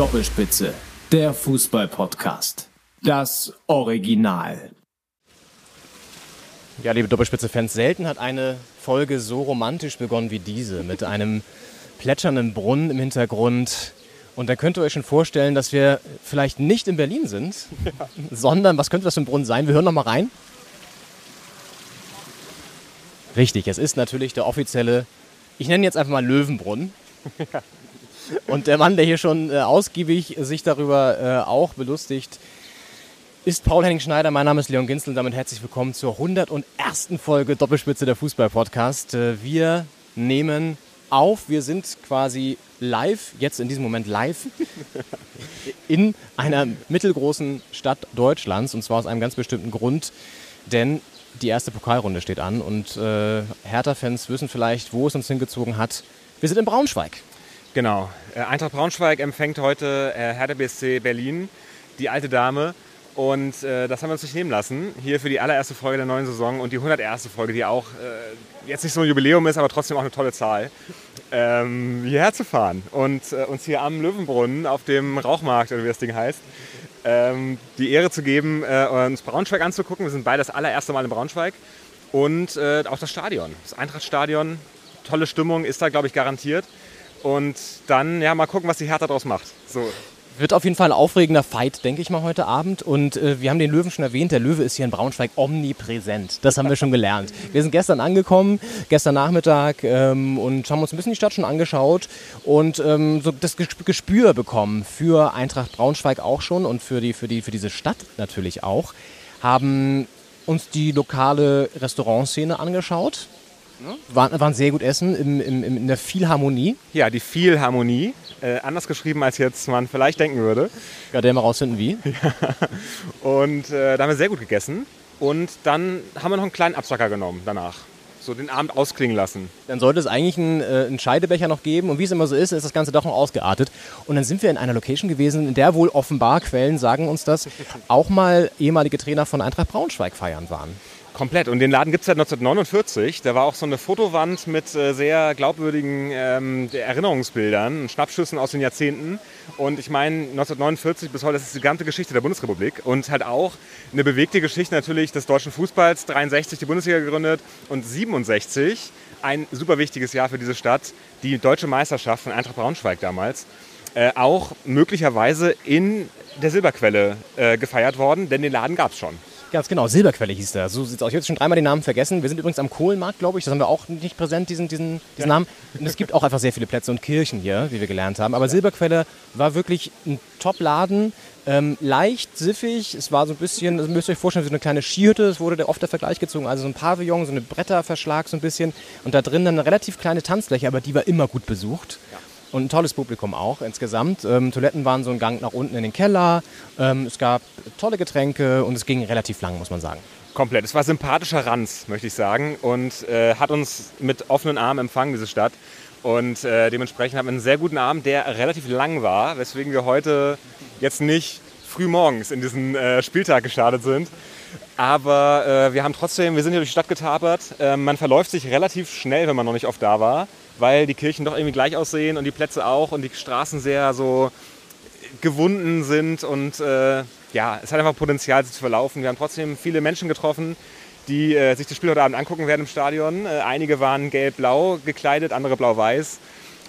Doppelspitze, der Fußball-Podcast. Das Original. Ja, liebe Doppelspitze-Fans, selten hat eine Folge so romantisch begonnen wie diese, mit einem plätschernden Brunnen im Hintergrund. Und da könnt ihr euch schon vorstellen, dass wir vielleicht nicht in Berlin sind, sondern, was könnte das für ein Brunnen sein? Wir hören noch mal rein. Richtig, es ist natürlich der offizielle, ich nenne ihn jetzt einfach mal Löwenbrunnen. Und der Mann, der hier schon äh, ausgiebig sich darüber äh, auch belustigt, ist Paul Henning Schneider. Mein Name ist Leon Ginzel und damit herzlich willkommen zur 101. Folge Doppelspitze der Fußball-Podcast. Äh, Wir nehmen auf, wir sind quasi live, jetzt in diesem Moment live, in einer mittelgroßen Stadt Deutschlands und zwar aus einem ganz bestimmten Grund, denn die erste Pokalrunde steht an und äh, Hertha-Fans wissen vielleicht, wo es uns hingezogen hat. Wir sind in Braunschweig. Genau. Äh, Eintracht Braunschweig empfängt heute äh, Hertha BSC Berlin, die alte Dame. Und äh, das haben wir uns nicht nehmen lassen. Hier für die allererste Folge der neuen Saison und die 101. Folge, die auch äh, jetzt nicht so ein Jubiläum ist, aber trotzdem auch eine tolle Zahl, ähm, hierher zu fahren und äh, uns hier am Löwenbrunnen auf dem Rauchmarkt, oder wie das Ding heißt, ähm, die Ehre zu geben, äh, uns Braunschweig anzugucken. Wir sind beide das allererste Mal in Braunschweig. Und auch das Stadion, das Eintrachtstadion. Tolle Stimmung ist da, glaube ich, garantiert. Und dann ja mal gucken, was die Hertha daraus macht. So. Wird auf jeden Fall ein aufregender Fight, denke ich mal, heute Abend. Und äh, wir haben den Löwen schon erwähnt. Der Löwe ist hier in Braunschweig omnipräsent. Das haben wir schon gelernt. Wir sind gestern angekommen, gestern Nachmittag, ähm, und haben uns ein bisschen die Stadt schon angeschaut und ähm, so das Ges- Gespür bekommen für Eintracht Braunschweig auch schon und für, die, für, die, für diese Stadt natürlich auch. Haben uns die lokale Restaurantszene angeschaut. Waren, waren sehr gut essen im, im, in der Philharmonie. Ja, die Philharmonie, äh, anders geschrieben als jetzt man vielleicht denken würde. Ja, der mal rausfinden, wie. Und äh, da haben wir sehr gut gegessen. Und dann haben wir noch einen kleinen Absacker genommen danach. So den Abend ausklingen lassen. Dann sollte es eigentlich einen, äh, einen Scheidebecher noch geben. Und wie es immer so ist, ist das Ganze doch noch ausgeartet. Und dann sind wir in einer Location gewesen, in der wohl offenbar, Quellen sagen uns das, auch mal ehemalige Trainer von Eintracht Braunschweig feiern waren. Komplett. Und den Laden gibt es seit 1949. Da war auch so eine Fotowand mit äh, sehr glaubwürdigen ähm, Erinnerungsbildern, Schnappschüssen aus den Jahrzehnten. Und ich meine, 1949 bis heute das ist die gesamte Geschichte der Bundesrepublik und halt auch eine bewegte Geschichte natürlich des deutschen Fußballs. 63 die Bundesliga gegründet und 67 ein super wichtiges Jahr für diese Stadt, die deutsche Meisterschaft von Eintracht Braunschweig damals. Äh, auch möglicherweise in der Silberquelle äh, gefeiert worden, denn den Laden gab es schon. Ganz genau, Silberquelle hieß der. So sieht's aus. Ich habe jetzt schon dreimal den Namen vergessen. Wir sind übrigens am Kohlenmarkt, glaube ich. Das haben wir auch nicht präsent, diesen, diesen, diesen Namen. Und es gibt auch einfach sehr viele Plätze und Kirchen hier, wie wir gelernt haben. Aber Silberquelle war wirklich ein Top-Laden. Ähm, leicht, siffig. Es war so ein bisschen, das müsst ihr euch vorstellen, so eine kleine Skihütte. Es wurde oft der Vergleich gezogen. Also so ein Pavillon, so eine Bretterverschlag so ein bisschen. Und da drin dann eine relativ kleine Tanzfläche, aber die war immer gut besucht. Und ein tolles Publikum auch insgesamt. Ähm, Toiletten waren so ein Gang nach unten in den Keller. Ähm, es gab tolle Getränke und es ging relativ lang, muss man sagen. Komplett. Es war sympathischer Ranz, möchte ich sagen. Und äh, hat uns mit offenen Armen empfangen, diese Stadt. Und äh, dementsprechend haben wir einen sehr guten Abend, der relativ lang war, weswegen wir heute jetzt nicht früh morgens in diesen äh, Spieltag gestartet sind. Aber äh, wir haben trotzdem, wir sind hier durch die Stadt getapert. Äh, man verläuft sich relativ schnell, wenn man noch nicht oft da war, weil die Kirchen doch irgendwie gleich aussehen und die Plätze auch und die Straßen sehr so gewunden sind und äh, ja, es hat einfach Potenzial, sich zu verlaufen. Wir haben trotzdem viele Menschen getroffen, die äh, sich das Spiel heute Abend angucken werden im Stadion. Äh, einige waren gelb-blau gekleidet, andere blau-weiß.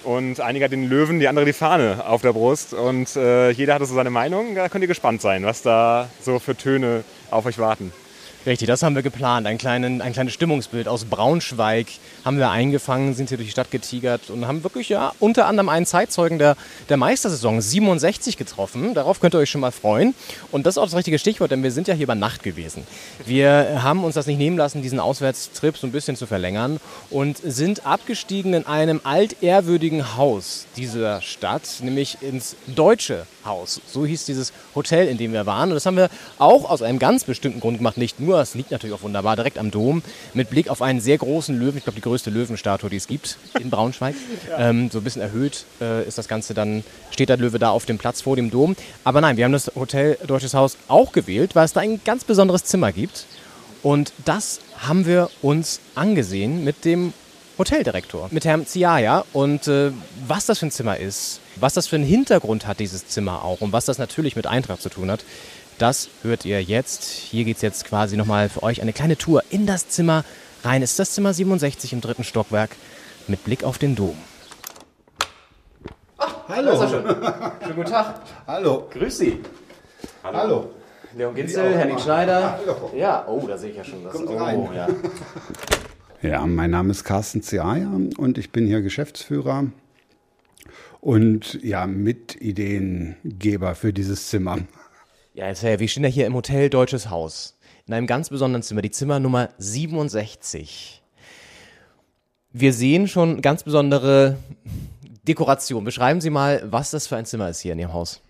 Und einige hat den Löwen, die andere die Fahne auf der Brust. Und äh, jeder hatte so seine Meinung. Da könnt ihr gespannt sein, was da so für Töne auf euch warten. Richtig, das haben wir geplant. Ein, kleinen, ein kleines Stimmungsbild aus Braunschweig haben wir eingefangen, sind hier durch die Stadt getigert und haben wirklich ja unter anderem einen Zeitzeugen der, der Meistersaison 67 getroffen. Darauf könnt ihr euch schon mal freuen. Und das ist auch das richtige Stichwort, denn wir sind ja hier über Nacht gewesen. Wir haben uns das nicht nehmen lassen, diesen Auswärtstrip so ein bisschen zu verlängern und sind abgestiegen in einem altehrwürdigen Haus dieser Stadt, nämlich ins Deutsche Haus. So hieß dieses Hotel, in dem wir waren. Und das haben wir auch aus einem ganz bestimmten Grund gemacht. Nicht nur, es liegt natürlich auch wunderbar direkt am Dom, mit Blick auf einen sehr großen Löwen. Ich glaube, die größte Löwenstatue, die es gibt in Braunschweig. ähm, so ein bisschen erhöht äh, ist das Ganze dann, steht der Löwe da auf dem Platz vor dem Dom. Aber nein, wir haben das Hotel Deutsches Haus auch gewählt, weil es da ein ganz besonderes Zimmer gibt. Und das haben wir uns angesehen mit dem Hoteldirektor, mit Herrn Ziaya. Und äh, was das für ein Zimmer ist, was das für einen Hintergrund hat, dieses Zimmer auch, und was das natürlich mit Eintracht zu tun hat, das hört ihr jetzt. Hier geht es jetzt quasi nochmal für euch eine kleine Tour in das Zimmer rein. Es ist das Zimmer 67 im dritten Stockwerk mit Blick auf den Dom. Hallo. Schönen guten Tag. Hallo. Grüß Sie. Hallo. Leon Ginzel, Henning Schneider. Ja, oh, da sehe ich ja schon das. Kommt Oh, rein. ja. Ja, mein Name ist Carsten Ziaya und ich bin hier Geschäftsführer und ja, Mitideengeber für dieses Zimmer. Ja, jetzt, Herr, wir stehen ja hier im Hotel Deutsches Haus. In einem ganz besonderen Zimmer, die Zimmernummer 67. Wir sehen schon ganz besondere Dekoration. Beschreiben Sie mal, was das für ein Zimmer ist hier in Ihrem Haus.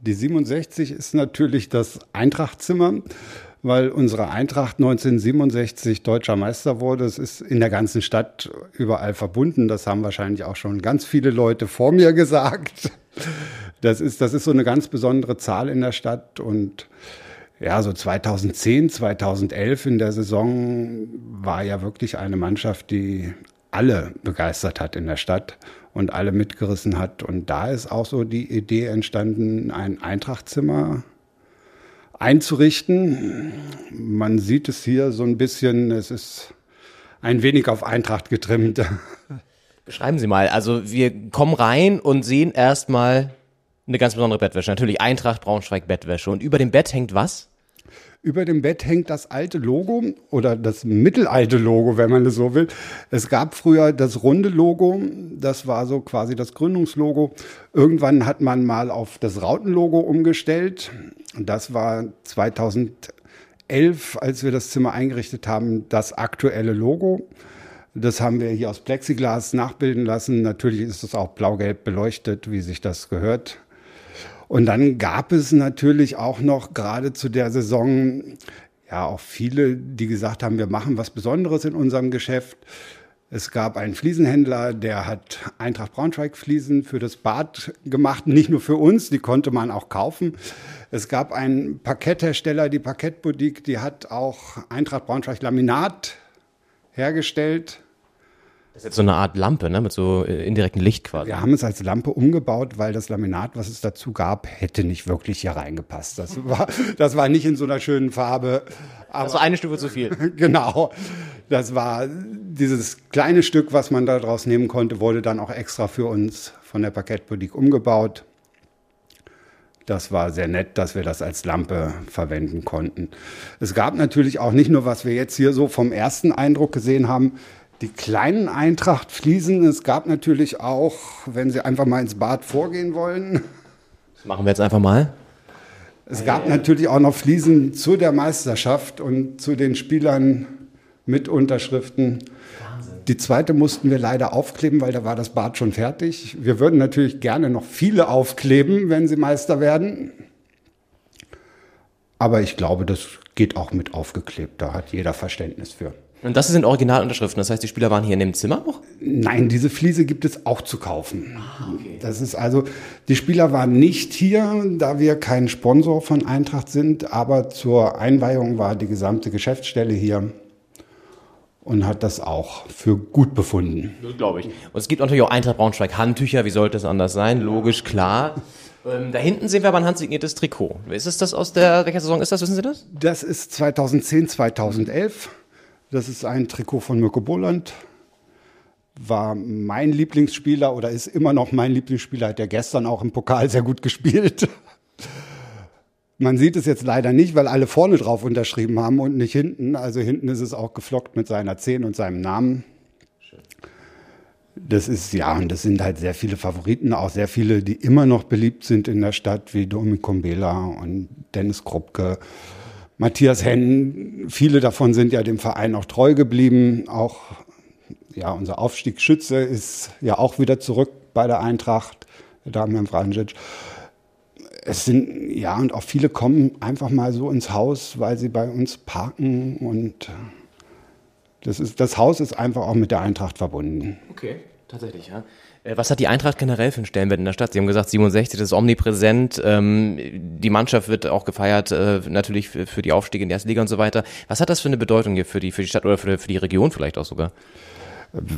Die 67 ist natürlich das Eintrachtzimmer, weil unsere Eintracht 1967 deutscher Meister wurde. Es ist in der ganzen Stadt überall verbunden. Das haben wahrscheinlich auch schon ganz viele Leute vor mir gesagt. Das ist, das ist so eine ganz besondere Zahl in der Stadt und ja, so 2010, 2011 in der Saison war ja wirklich eine Mannschaft, die alle begeistert hat in der Stadt und alle mitgerissen hat. Und da ist auch so die Idee entstanden, ein Eintrachtzimmer einzurichten. Man sieht es hier so ein bisschen, es ist ein wenig auf Eintracht getrimmt. Beschreiben Sie mal. Also wir kommen rein und sehen erstmal eine ganz besondere Bettwäsche. Natürlich Eintracht Braunschweig Bettwäsche. Und über dem Bett hängt was? Über dem Bett hängt das alte Logo oder das mittelalte Logo, wenn man es so will. Es gab früher das runde Logo, das war so quasi das Gründungslogo. Irgendwann hat man mal auf das Rautenlogo umgestellt. Das war 2011, als wir das Zimmer eingerichtet haben, das aktuelle Logo. Das haben wir hier aus Plexiglas nachbilden lassen. Natürlich ist es auch blau-gelb beleuchtet, wie sich das gehört. Und dann gab es natürlich auch noch gerade zu der Saison ja auch viele, die gesagt haben, wir machen was Besonderes in unserem Geschäft. Es gab einen Fliesenhändler, der hat Eintracht Braunschweig Fliesen für das Bad gemacht, nicht nur für uns, die konnte man auch kaufen. Es gab einen Parketthersteller, die Parkettboutique, die hat auch Eintracht Braunschweig Laminat hergestellt. Das ist jetzt so eine Art Lampe, ne? Mit so äh, indirektem Licht quasi. Wir haben es als Lampe umgebaut, weil das Laminat, was es dazu gab, hätte nicht wirklich hier reingepasst. Das war, das war nicht in so einer schönen Farbe. Aber Also eine Stufe zu viel. genau, das war dieses kleine Stück, was man da draus nehmen konnte, wurde dann auch extra für uns von der Parkettboutique umgebaut. Das war sehr nett, dass wir das als Lampe verwenden konnten. Es gab natürlich auch nicht nur, was wir jetzt hier so vom ersten Eindruck gesehen haben, die kleinen Eintracht-Fliesen. Es gab natürlich auch, wenn Sie einfach mal ins Bad vorgehen wollen, Das machen wir jetzt einfach mal. es gab natürlich auch noch Fliesen zu der Meisterschaft und zu den Spielern mit Unterschriften. Die zweite mussten wir leider aufkleben, weil da war das Bad schon fertig. Wir würden natürlich gerne noch viele aufkleben, wenn sie Meister werden. Aber ich glaube, das geht auch mit aufgeklebt. Da hat jeder Verständnis für. Und das sind Originalunterschriften. Das heißt, die Spieler waren hier in dem Zimmer auch? Nein, diese Fliese gibt es auch zu kaufen. Das ist also, die Spieler waren nicht hier, da wir kein Sponsor von Eintracht sind, aber zur Einweihung war die gesamte Geschäftsstelle hier und hat das auch für gut befunden. Glaube ich. Und es gibt natürlich auch Eintracht Braunschweig Handtücher. Wie sollte es anders sein? Logisch, klar. Ähm, da hinten sehen wir aber ein handsigniertes Trikot. Ist es das aus der, welcher Saison ist das? Wissen Sie das? Das ist 2010, 2011. Das ist ein Trikot von Mirko Boland. War mein Lieblingsspieler oder ist immer noch mein Lieblingsspieler. Hat ja gestern auch im Pokal sehr gut gespielt. Man sieht es jetzt leider nicht, weil alle vorne drauf unterschrieben haben und nicht hinten. Also hinten ist es auch geflockt mit seiner 10 und seinem Namen. Das ist, ja, und das sind halt sehr viele Favoriten, auch sehr viele, die immer noch beliebt sind in der Stadt, wie Domi Kumbela und Dennis Krupke, Matthias Henn. Viele davon sind ja dem Verein auch treu geblieben. Auch, ja, unser Aufstiegsschütze ist ja auch wieder zurück bei der Eintracht, Damian Vranjic. Es sind, ja, und auch viele kommen einfach mal so ins Haus, weil sie bei uns parken und das, ist, das Haus ist einfach auch mit der Eintracht verbunden. Okay, tatsächlich, ja. Äh, Was hat die Eintracht generell für einen Stellenwert in der Stadt? Sie haben gesagt, 67, das ist omnipräsent. Ähm, die Mannschaft wird auch gefeiert, äh, natürlich für, für die Aufstiege in die erste Liga und so weiter. Was hat das für eine Bedeutung hier für die, für die Stadt oder für, für die Region vielleicht auch sogar?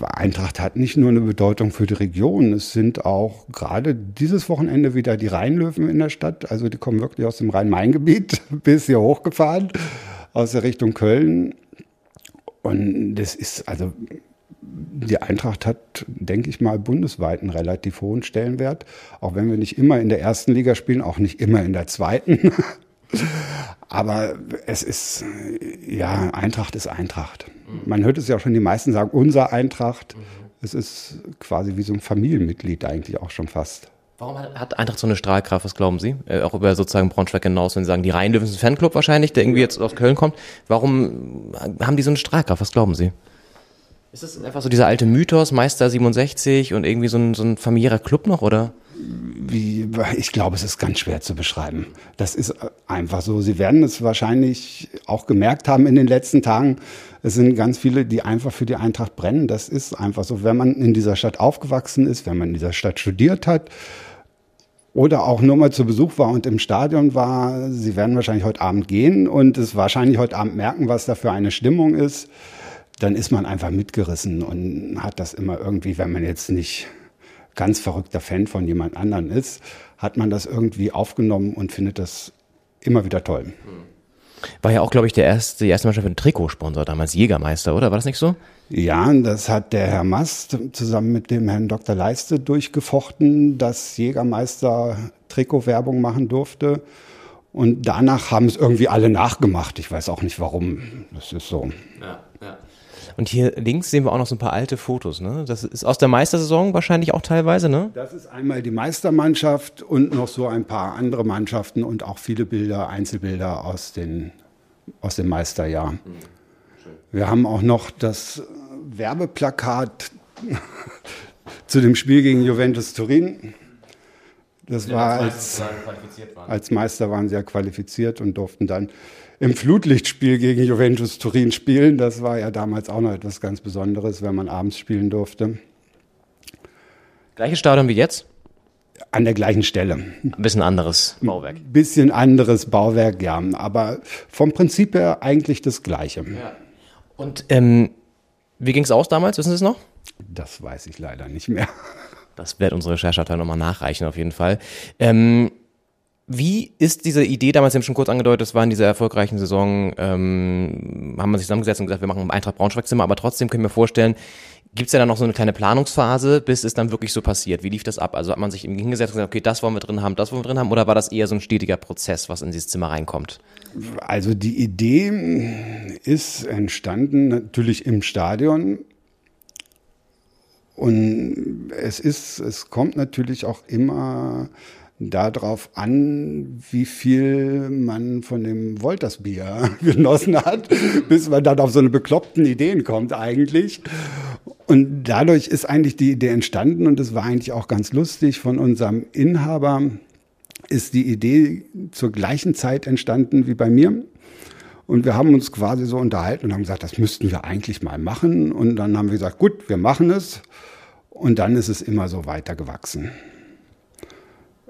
Eintracht hat nicht nur eine Bedeutung für die Region, es sind auch gerade dieses Wochenende wieder die Rheinlöwen in der Stadt. Also die kommen wirklich aus dem Rhein-Main-Gebiet bis hier hochgefahren, aus der Richtung Köln. Und das ist, also die Eintracht hat, denke ich mal, bundesweit einen relativ hohen Stellenwert. Auch wenn wir nicht immer in der ersten Liga spielen, auch nicht immer in der zweiten. Aber es ist, ja, Eintracht ist Eintracht. Man hört es ja auch schon, die meisten sagen, unser Eintracht. Es ist quasi wie so ein Familienmitglied eigentlich auch schon fast. Warum hat, Eintracht so eine Strahlkraft, was glauben Sie? Äh, auch über sozusagen Braunschweig hinaus, wenn Sie sagen, die Rheinlöwen sind ein Fanclub wahrscheinlich, der irgendwie jetzt aus Köln kommt. Warum haben die so eine Strahlkraft, was glauben Sie? Ist das einfach so dieser alte Mythos, Meister 67 und irgendwie so ein, so ein familiärer Club noch, oder? Wie, ich glaube, es ist ganz schwer zu beschreiben. Das ist einfach so. Sie werden es wahrscheinlich auch gemerkt haben in den letzten Tagen. Es sind ganz viele, die einfach für die Eintracht brennen. Das ist einfach so. Wenn man in dieser Stadt aufgewachsen ist, wenn man in dieser Stadt studiert hat oder auch nur mal zu Besuch war und im Stadion war, Sie werden wahrscheinlich heute Abend gehen und es wahrscheinlich heute Abend merken, was da für eine Stimmung ist. Dann ist man einfach mitgerissen und hat das immer irgendwie, wenn man jetzt nicht ganz verrückter Fan von jemand anderen ist, hat man das irgendwie aufgenommen und findet das immer wieder toll. War ja auch, glaube ich, der erste, die erste Mannschaft mit einem Trikotsponsor, damals Jägermeister, oder? War das nicht so? Ja, das hat der Herr Mast zusammen mit dem Herrn Dr. Leiste durchgefochten, dass Jägermeister Trikotwerbung machen durfte. Und danach haben es irgendwie alle nachgemacht. Ich weiß auch nicht warum. Das ist so. Ja, ja. Und hier links sehen wir auch noch so ein paar alte Fotos, ne? Das ist aus der Meistersaison wahrscheinlich auch teilweise, ne? Das ist einmal die Meistermannschaft und noch so ein paar andere Mannschaften und auch viele Bilder, Einzelbilder aus, den, aus dem Meisterjahr. Wir haben auch noch das Werbeplakat zu dem Spiel gegen Juventus Turin. Das war als, als Meister waren sie ja qualifiziert und durften dann im Flutlichtspiel gegen Juventus Turin spielen. Das war ja damals auch noch etwas ganz Besonderes, wenn man abends spielen durfte. Gleiches Stadion wie jetzt? An der gleichen Stelle. Ein bisschen anderes Bauwerk. Ein bisschen anderes Bauwerk, ja. Aber vom Prinzip her eigentlich das Gleiche. Ja. Und ähm, wie ging es aus damals? Wissen Sie es noch? Das weiß ich leider nicht mehr. Das wird unsere Rechercheabteilung nochmal nachreichen, auf jeden Fall. Ähm, wie ist diese Idee damals, Sie haben schon kurz angedeutet, das war in dieser erfolgreichen Saison, ähm, haben wir sich zusammengesetzt und gesagt, wir machen ein Eintracht Braunschweig-Zimmer, aber trotzdem können wir vorstellen, gibt es ja dann noch so eine kleine Planungsphase, bis es dann wirklich so passiert? Wie lief das ab? Also hat man sich eben hingesetzt und gesagt, okay, das wollen wir drin haben, das wollen wir drin haben, oder war das eher so ein stetiger Prozess, was in dieses Zimmer reinkommt? Also die Idee ist entstanden natürlich im Stadion. Und es ist, es kommt natürlich auch immer darauf an, wie viel man von dem Woltersbier genossen hat, bis man dann auf so eine bekloppten Ideen kommt eigentlich. Und dadurch ist eigentlich die Idee entstanden und es war eigentlich auch ganz lustig von unserem Inhaber ist die Idee zur gleichen Zeit entstanden wie bei mir. Und wir haben uns quasi so unterhalten und haben gesagt, das müssten wir eigentlich mal machen. Und dann haben wir gesagt, gut, wir machen es. Und dann ist es immer so weitergewachsen.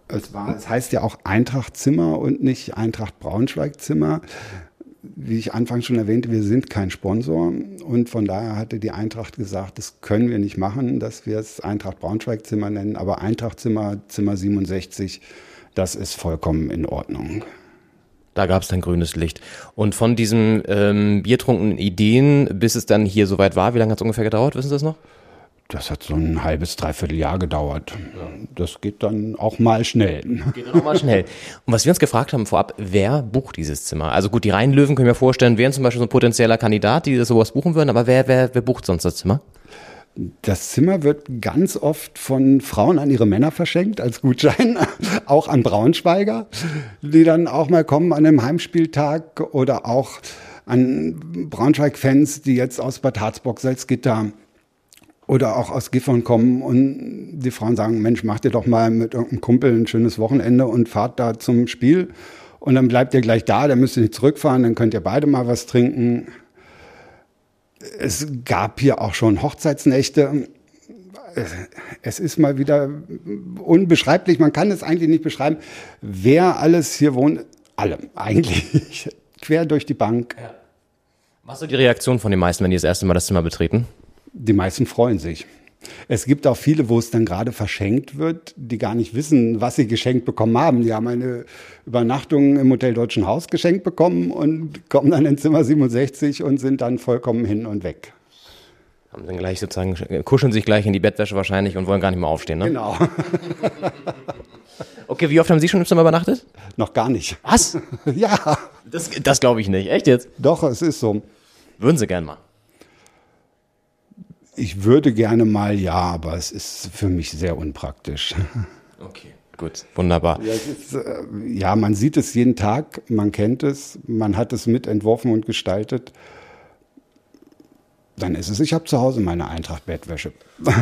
Es, war, es heißt ja auch Eintracht Zimmer und nicht Eintracht Braunschweig Zimmer. Wie ich anfangs schon erwähnte, wir sind kein Sponsor und von daher hatte die Eintracht gesagt, das können wir nicht machen, dass wir es Eintracht Braunschweig Zimmer nennen, aber Eintracht Zimmer, Zimmer 67, das ist vollkommen in Ordnung. Da gab es dann grünes Licht. Und von diesen ähm, biertrunkenen Ideen, bis es dann hier soweit war, wie lange hat es ungefähr gedauert, wissen Sie das noch? Das hat so ein halbes, dreiviertel Jahr gedauert. Das geht dann auch mal schnell. Geht dann auch mal schnell. Und was wir uns gefragt haben vorab, wer bucht dieses Zimmer? Also gut, die Rheinlöwen können wir vorstellen, wären zum Beispiel so ein potenzieller Kandidat, die sowas buchen würden, aber wer, wer, wer bucht sonst das Zimmer? Das Zimmer wird ganz oft von Frauen an ihre Männer verschenkt als Gutschein, auch an Braunschweiger, die dann auch mal kommen an einem Heimspieltag oder auch an Braunschweig-Fans, die jetzt aus Bad Harzburg, Salzgitter oder auch aus Gifhorn kommen und die Frauen sagen, Mensch, macht ihr doch mal mit irgendeinem Kumpel ein schönes Wochenende und fahrt da zum Spiel und dann bleibt ihr gleich da, dann müsst ihr nicht zurückfahren, dann könnt ihr beide mal was trinken. Es gab hier auch schon Hochzeitsnächte. Es ist mal wieder unbeschreiblich, man kann es eigentlich nicht beschreiben, wer alles hier wohnt. Alle, eigentlich. Quer durch die Bank. Was ist die Reaktion von den meisten, wenn die das erste Mal das Zimmer betreten? Die meisten freuen sich. Es gibt auch viele, wo es dann gerade verschenkt wird, die gar nicht wissen, was sie geschenkt bekommen haben. Die haben eine Übernachtung im Hotel Deutschen Haus geschenkt bekommen und kommen dann in Zimmer 67 und sind dann vollkommen hin und weg. Haben dann gleich sozusagen, kuscheln sich gleich in die Bettwäsche wahrscheinlich und wollen gar nicht mehr aufstehen, ne? Genau. Okay, wie oft haben Sie schon im Zimmer übernachtet? Noch gar nicht. Was? Ja, Das, das glaube ich nicht. Echt jetzt? doch, es ist so. Würden Sie gern mal. Ich würde gerne mal ja, aber es ist für mich sehr unpraktisch. Okay. Gut, wunderbar. Ja, ist, äh, ja, man sieht es jeden Tag, man kennt es, man hat es mitentworfen und gestaltet. Dann ist es, ich habe zu Hause meine Eintracht-Bettwäsche.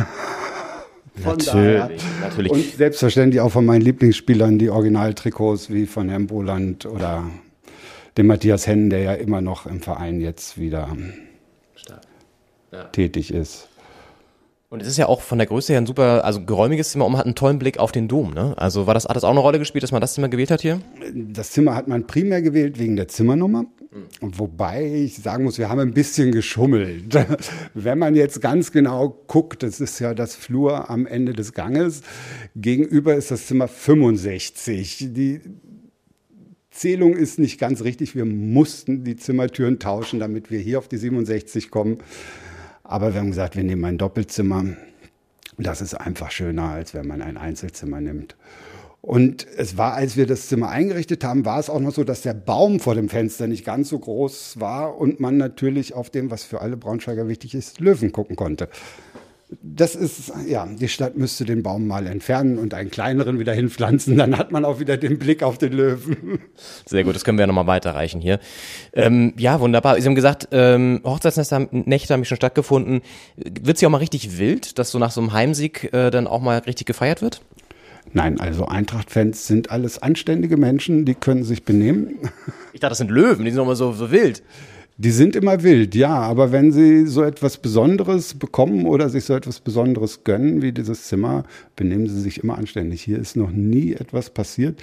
Natürlich, natürlich. Und selbstverständlich auch von meinen Lieblingsspielern die Originaltrikots wie von Herrn Boland oder dem Matthias Hennen, der ja immer noch im Verein jetzt wieder tätig ist. Und es ist ja auch von der Größe her ein super, also geräumiges Zimmer und man hat einen tollen Blick auf den Dom, ne? Also war das, hat das auch eine Rolle gespielt, dass man das Zimmer gewählt hat hier? Das Zimmer hat man primär gewählt wegen der Zimmernummer. Wobei ich sagen muss, wir haben ein bisschen geschummelt. Wenn man jetzt ganz genau guckt, das ist ja das Flur am Ende des Ganges. Gegenüber ist das Zimmer 65. Die Zählung ist nicht ganz richtig. Wir mussten die Zimmertüren tauschen, damit wir hier auf die 67 kommen. Aber wir haben gesagt, wir nehmen ein Doppelzimmer. Das ist einfach schöner, als wenn man ein Einzelzimmer nimmt. Und es war, als wir das Zimmer eingerichtet haben, war es auch noch so, dass der Baum vor dem Fenster nicht ganz so groß war und man natürlich auf dem, was für alle Braunschweiger wichtig ist, Löwen gucken konnte. Das ist, ja, die Stadt müsste den Baum mal entfernen und einen kleineren wieder hinpflanzen, dann hat man auch wieder den Blick auf den Löwen. Sehr gut, das können wir ja nochmal weiterreichen hier. Ähm, ja, wunderbar. Sie haben gesagt, ähm, Hochzeitsnächte haben, schon stattgefunden. Wird sie auch mal richtig wild, dass so nach so einem Heimsieg äh, dann auch mal richtig gefeiert wird? Nein, also Eintracht-Fans sind alles anständige Menschen, die können sich benehmen. Ich dachte, das sind Löwen, die sind doch mal so, so wild. Die sind immer wild, ja, aber wenn sie so etwas Besonderes bekommen oder sich so etwas Besonderes gönnen wie dieses Zimmer, benehmen sie sich immer anständig. Hier ist noch nie etwas passiert.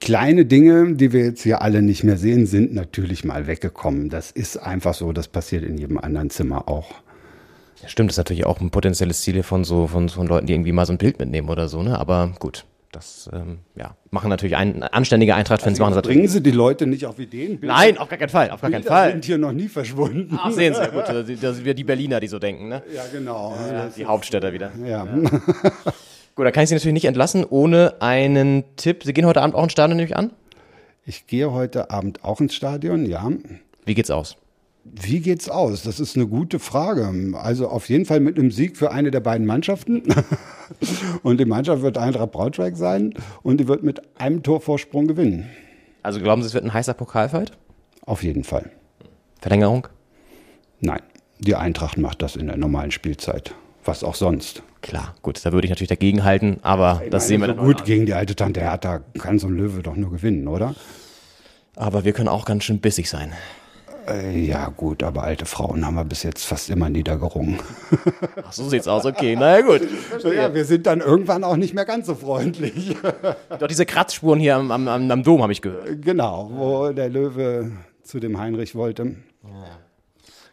Kleine Dinge, die wir jetzt hier alle nicht mehr sehen, sind natürlich mal weggekommen. Das ist einfach so, das passiert in jedem anderen Zimmer auch. Ja, stimmt, das ist natürlich auch ein potenzielles Ziel von so von, von Leuten, die irgendwie mal so ein Bild mitnehmen oder so, ne? Aber gut, das ähm, ja, machen natürlich ein, anständige Eintracht-Fans machen das. Bringen Sie die Leute nicht auf Ideen? Bilder- Nein, auf gar keinen Fall, auf gar keinen Fall. sind hier noch nie verschwunden. Ach, sehen Sie, ja, gut, das das sind wir die Berliner, die so denken, ne? Ja, genau. Das Die Hauptstädter wieder. Ja. Gut, da kann ich Sie natürlich nicht entlassen ohne einen Tipp. Sie gehen heute Abend auch ins Stadion, nehme ich an. Ich gehe heute Abend auch ins Stadion, ja. Wie geht's aus? Wie geht's aus? Das ist eine gute Frage. Also auf jeden Fall mit einem Sieg für eine der beiden Mannschaften. Und die Mannschaft wird Eintracht Braunschweig sein und die wird mit einem Torvorsprung gewinnen. Also glauben Sie, es wird ein heißer Pokalfight? Auf jeden Fall. Verlängerung? Nein, die Eintracht macht das in der normalen Spielzeit. Was auch sonst. Klar, gut, da würde ich natürlich dagegen halten, aber das sehen wir so dann gut gegen die alte Tante Hertha kann so ein Löwe doch nur gewinnen, oder? Aber wir können auch ganz schön bissig sein. Äh, ja gut, aber alte Frauen haben wir bis jetzt fast immer niedergerungen. Ach, so sieht's aus, okay, na ja, gut. Ja, wir sind dann irgendwann auch nicht mehr ganz so freundlich. Doch diese Kratzspuren hier am, am, am Dom habe ich gehört. genau, wo der Löwe zu dem Heinrich wollte.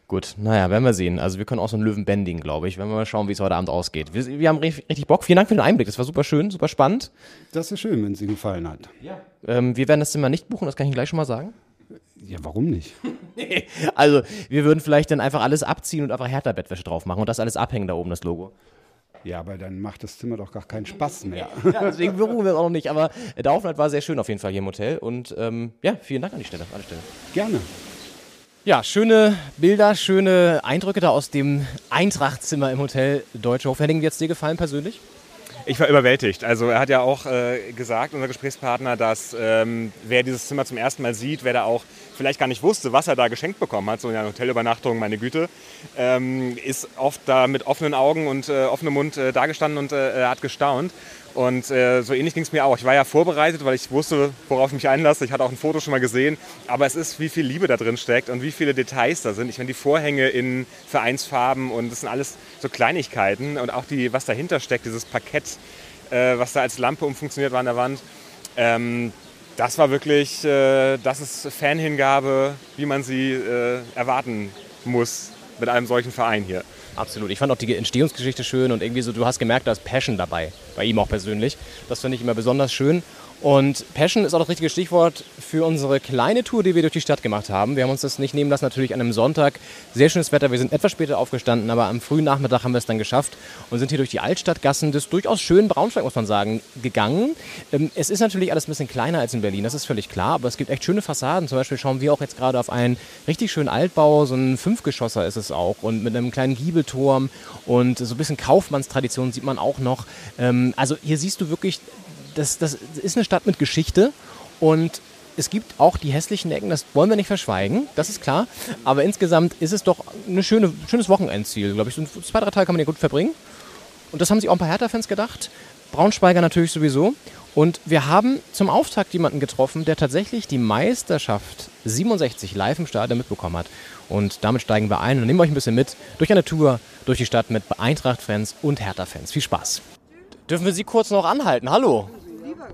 Gut, naja, werden wir sehen. Also wir können auch so einen Löwen bändigen, glaube ich. Werden wir mal schauen, wie es heute Abend ausgeht. Wir, wir haben richtig, Bock. Vielen Dank für den Einblick. Das war super schön, super spannend. Das ist schön, wenn es Ihnen gefallen hat. Ähm, wir werden das Zimmer nicht buchen, das kann ich Ihnen gleich schon mal sagen. Ja, warum nicht? Also, wir würden vielleicht dann einfach alles abziehen und einfach Hertha-Bettwäsche drauf machen und das alles abhängen da oben, das Logo. Ja, aber dann macht das Zimmer doch gar keinen Spaß mehr. Ja, deswegen beruhen wir es auch noch nicht. Aber der Aufenthalt war sehr schön auf jeden Fall hier im Hotel. Und ähm, ja, vielen Dank an die Stelle. An die Stelle. Gerne. Ja, schöne Bilder, schöne Eindrücke da aus dem Eintrachtzimmer im Hotel Deutsche Hof. Henning, wie hat's dir gefallen persönlich? Ich war überwältigt. Also er hat ja auch äh, gesagt, unser Gesprächspartner, dass ähm, wer dieses Zimmer zum ersten Mal sieht, wer da auch vielleicht gar nicht wusste, was er da geschenkt bekommen hat, so eine Hotelübernachtung, meine Güte, ähm, ist oft da mit offenen Augen und äh, offenem Mund äh, dagestanden und äh, hat gestaunt. Und äh, so ähnlich ging es mir auch. Ich war ja vorbereitet, weil ich wusste, worauf ich mich einlasse. Ich hatte auch ein Foto schon mal gesehen. Aber es ist, wie viel Liebe da drin steckt und wie viele Details da sind. Ich meine, die Vorhänge in Vereinsfarben und das sind alles so Kleinigkeiten. Und auch die, was dahinter steckt, dieses Parkett, äh, was da als Lampe umfunktioniert war an der Wand. Ähm, das war wirklich, äh, das ist Fanhingabe, wie man sie äh, erwarten muss mit einem solchen Verein hier. Absolut. Ich fand auch die Entstehungsgeschichte schön und irgendwie so, du hast gemerkt, da ist Passion dabei. Bei ihm auch persönlich. Das finde ich immer besonders schön. Und Passion ist auch das richtige Stichwort für unsere kleine Tour, die wir durch die Stadt gemacht haben. Wir haben uns das nicht nehmen lassen, natürlich an einem Sonntag. Sehr schönes Wetter. Wir sind etwas später aufgestanden, aber am frühen Nachmittag haben wir es dann geschafft und sind hier durch die Altstadtgassen des durchaus schönen Braunschweig, muss man sagen, gegangen. Ähm, Es ist natürlich alles ein bisschen kleiner als in Berlin, das ist völlig klar, aber es gibt echt schöne Fassaden. Zum Beispiel schauen wir auch jetzt gerade auf einen richtig schönen Altbau, so ein Fünfgeschosser ist es auch und mit einem kleinen Giebelturm und so ein bisschen Kaufmannstradition sieht man auch noch. Ähm, Also hier siehst du wirklich das, das ist eine Stadt mit Geschichte und es gibt auch die hässlichen Ecken, das wollen wir nicht verschweigen, das ist klar. Aber insgesamt ist es doch ein schöne, schönes Wochenendziel, glaube ich. So zwei, drei Tage kann man hier gut verbringen. Und das haben sich auch ein paar Hertha-Fans gedacht. Braunschweiger natürlich sowieso. Und wir haben zum Auftakt jemanden getroffen, der tatsächlich die Meisterschaft 67 live im Stadion mitbekommen hat. Und damit steigen wir ein und nehmen euch ein bisschen mit durch eine Tour durch die Stadt mit Eintracht-Fans und Hertha-Fans. Viel Spaß. Dürfen wir Sie kurz noch anhalten? Hallo.